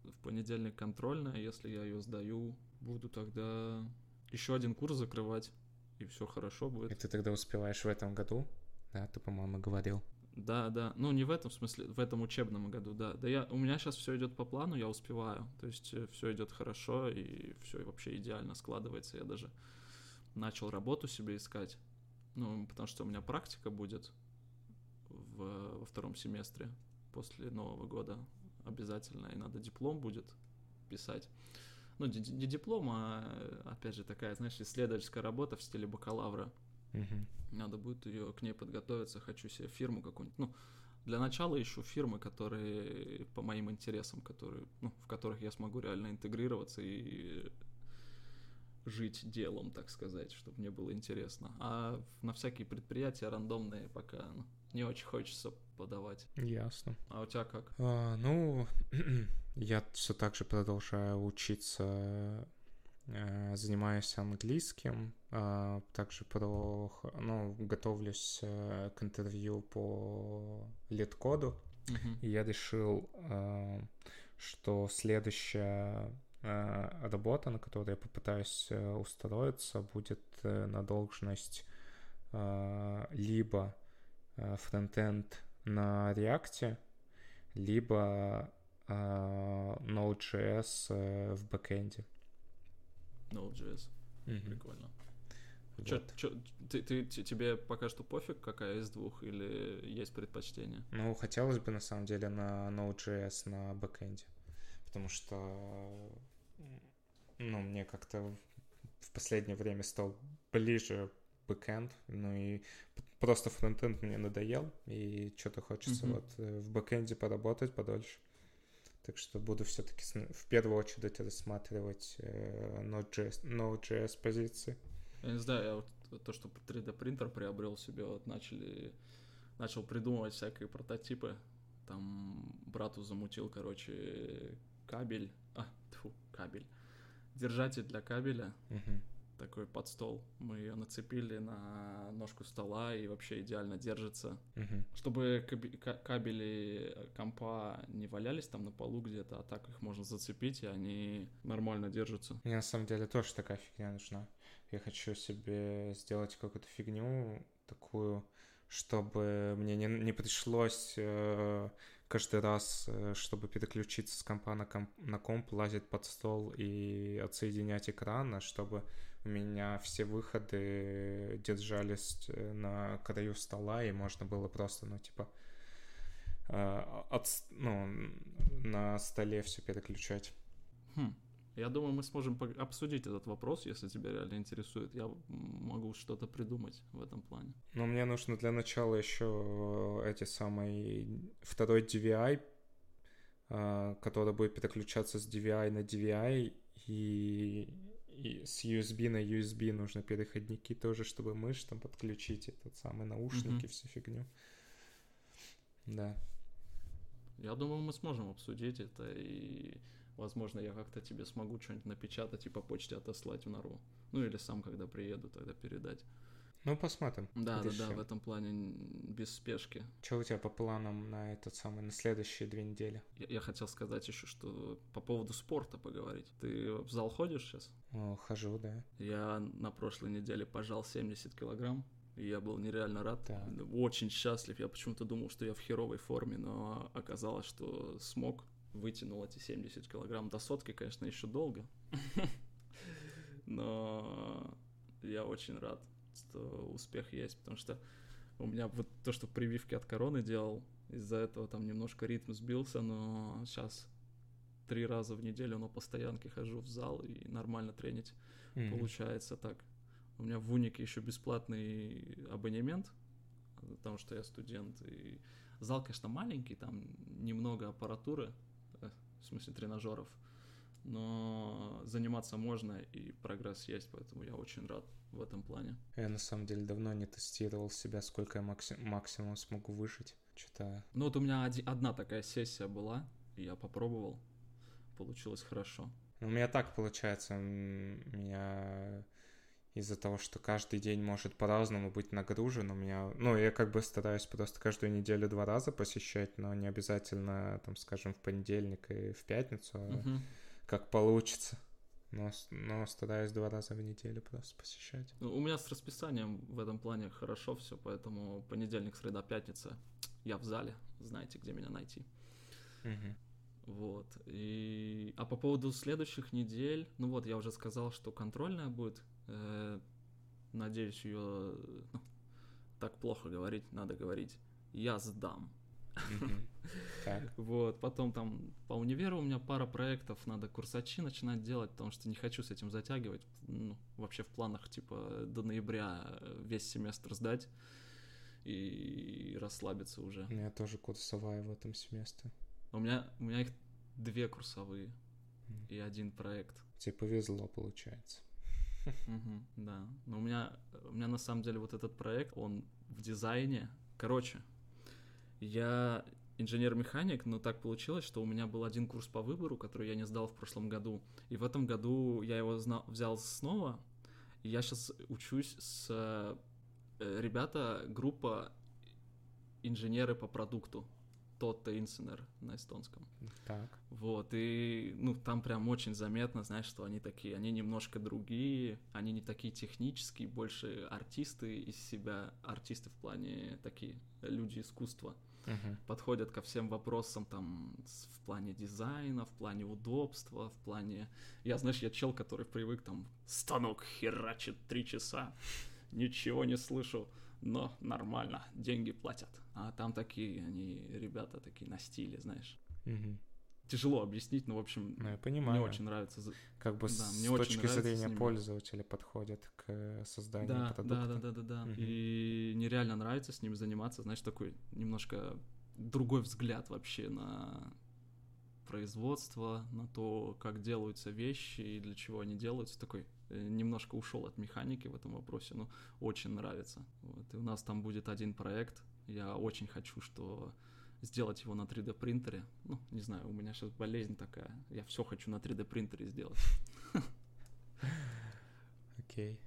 в понедельник контрольная, если я ее сдаю, буду тогда еще один курс закрывать, и все хорошо И будет. ты тогда успеваешь в этом году? Да, ты, по-моему, говорил. Да, да. Ну, не в этом смысле, в этом учебном году, да. Да я, у меня сейчас все идет по плану, я успеваю. То есть все идет хорошо, и все вообще идеально складывается. Я даже начал работу себе искать. Ну, потому что у меня практика будет в, во втором семестре после Нового года обязательно, и надо диплом будет писать. Ну, не, диплом, а, опять же, такая, знаешь, исследовательская работа в стиле бакалавра. Мгм. Надо будет ее к ней подготовиться. Хочу себе фирму какую-нибудь. Ну, для начала ищу фирмы, которые по моим интересам, которые, ну, в которых я смогу реально интегрироваться и жить делом, так сказать, чтобы мне было интересно. А на всякие предприятия рандомные пока ну, не очень хочется подавать. Ясно. А у тебя как? А, ну, я все так же продолжаю учиться, э, занимаюсь английским, а, также про, ну, готовлюсь э, к интервью по лид-коду, Мгм. и я решил, а, что следующая работа, на которую я попытаюсь э, устроиться, будет э, на должность а, либо э, фронтенд на React, либо а, Node.js э, в бэкэнде. Node.js. Мгм. Прикольно. Чё- Вот. чё- ты, ты- т- тебе пока что пофиг, какая из двух, или есть предпочтение? Ну, хотелось бы, на самом деле, на Node.js на бэкэнде. Потому что, ну, мне как-то в последнее время стал ближе бэкэнд, ну и просто фронтенд мне надоел, и что-то хочется Мгм. вот э, в бэкэнде поработать подольше. Так что буду все-таки в первую очередь рассматривать э, Node.js, Node.js позиции. Я не знаю, я вот то, что 3D принтер приобрел себе, вот начали, начал придумывать всякие прототипы. Там брату замутил, короче, кабель, а, тьфу, кабель, держатель для кабеля, Мгм. такой под стол. Мы ее нацепили на ножку стола и вообще идеально держится. Мгм. Чтобы кабели компа не валялись там на полу где-то, а так их можно зацепить, и они нормально держатся. Мне на самом деле тоже такая фигня нужна. Я хочу себе сделать какую-то фигню такую, чтобы мне не, не пришлось э, каждый раз, э, чтобы переключиться с компа на, комп, на комп, лазить под стол и отсоединять экран, а чтобы у меня все выходы держались э, на краю стола, и можно было просто, ну, типа, э, от, ну, на столе все переключать. Хм. Я думаю, мы сможем обсудить этот вопрос, если тебя реально интересует. Я могу что-то придумать в этом плане. Но мне нужно для начала еще эти самые второй DVI, а, который будет переключаться с DVI на DVI, и, и с USB на USB нужно переходники тоже, чтобы мышь там подключить этот самый наушники, Мгм. всю фигню. Да. Я думаю, мы сможем обсудить это, и, возможно, я как-то тебе смогу что-нибудь напечатать и по почте отослать в нору. Ну или сам, когда приеду, тогда передать. Ну, посмотрим. Да, да, да, в этом плане без спешки. Что у тебя по планам на этот самый, на следующие две недели? Я, я хотел сказать еще, что по поводу спорта поговорить. Ты в зал ходишь сейчас? О, хожу, да. Я на прошлой неделе пожал 70 килограмм, и я был нереально рад. Так. Очень счастлив. Я почему-то думал, что я в херовой форме, но оказалось, что смог. Вытянул эти 70 килограмм до сотки, конечно, еще долго. Но я очень рад, что успех есть, потому что у меня вот то, что прививки от короны делал, из-за этого там немножко ритм сбился, но сейчас три раза в неделю на постоянке хожу в зал и нормально тренить Мгм. получается так. У меня в Унике еще бесплатный абонемент, потому что я студент, и Зал, конечно, маленький, там немного аппаратуры, в смысле тренажеров, но заниматься можно и прогресс есть, поэтому я очень рад в этом плане. Я на самом деле давно не тестировал себя, сколько я максим- максимум смогу выжить. Что-то... Ну вот у меня оди- одна такая сессия была, и я попробовал, получилось хорошо. У меня так получается, м, меня из-за того, что каждый день может по-разному быть нагружен, у меня, ну, я как бы стараюсь просто каждую неделю два раза посещать, но не обязательно, там, скажем, в понедельник и в пятницу, Мгм. как получится. Но, но стараюсь два раза в неделю просто посещать. Ну, У меня с расписанием в этом плане хорошо все, поэтому понедельник, среда, пятница я в зале, знаете, где меня найти. Мгм. Вот. И... А по поводу следующих недель, ну вот, я уже сказал, что контрольная будет. Э, Надеюсь, ее ну, так плохо говорить, надо говорить. Я сдам. Вот, потом там по универу у меня пара проектов, надо курсачи начинать делать, потому что не хочу с этим затягивать. Ну, вообще в планах, типа, до ноября э, весь семестр сдать и расслабиться уже. У меня тоже курсовая в этом семестре. У меня, у меня их две курсовые и один проект. Тебе повезло, получается. Да. Но у меня, у меня на самом деле вот этот проект, он в дизайне. Короче, я инженер-механик, но так получилось, что у меня был один курс по выбору, который я не сдал в прошлом году. И в этом году я его взял снова. И я сейчас учусь с э, ребята, группа инженеры по продукту. Тотта Инсенер на эстонском. Так. Вот, и, ну, там прям очень заметно, знаешь, что они такие, они немножко другие, они не такие технические, больше артисты из себя, артисты в плане такие, люди искусства, Мгм. подходят ко всем вопросам там в плане дизайна, в плане удобства, в плане... Я, знаешь, я чел, который привык там, станок херачит три часа, ничего не слышу, но нормально, деньги платят. А там такие, они, ребята такие на стиле, знаешь Мгм. тяжело объяснить, но, в общем, Ну, я понимаю. мне очень нравится. Как бы Да, с мне очень точки с зрения пользователя подходят к э, созданию Да, да, продукта. да, да, да, да. Мгм. И нереально нравится с ними заниматься, знаешь, такой немножко другой взгляд вообще на производство, на то, как делаются вещи и для чего они делаются. Такой э, немножко ушел от механики в этом вопросе, но очень нравится. Вот. И у нас там будет один проект. Я очень хочу, что сделать его на 3D принтере. Ну, не знаю, у меня сейчас болезнь такая. Я все хочу на 3D принтере сделать. Окей.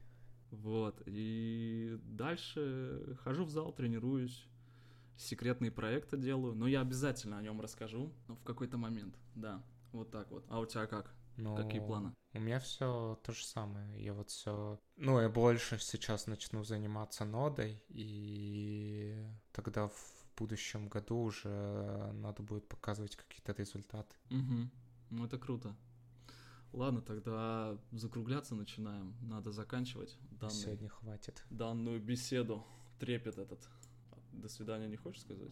Вот, и дальше хожу в зал, тренируюсь, секретные проекты делаю, но я обязательно о нем расскажу, в какой-то момент, да, вот так вот. А у тебя как? Какие Ну, планы? У меня все то же самое. Я вот все. Ну, я больше сейчас начну заниматься нодой, и тогда в будущем году уже надо будет показывать какие-то результаты. Угу. Ну это круто. Ладно, тогда закругляться начинаем. Надо заканчивать На данный, Сегодня хватит. данную беседу. Трепет этот. До свидания не хочешь сказать?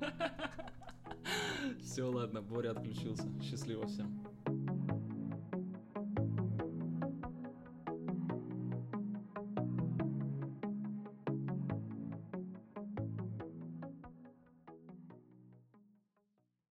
Все, ладно, Боря отключился. Счастливо всем.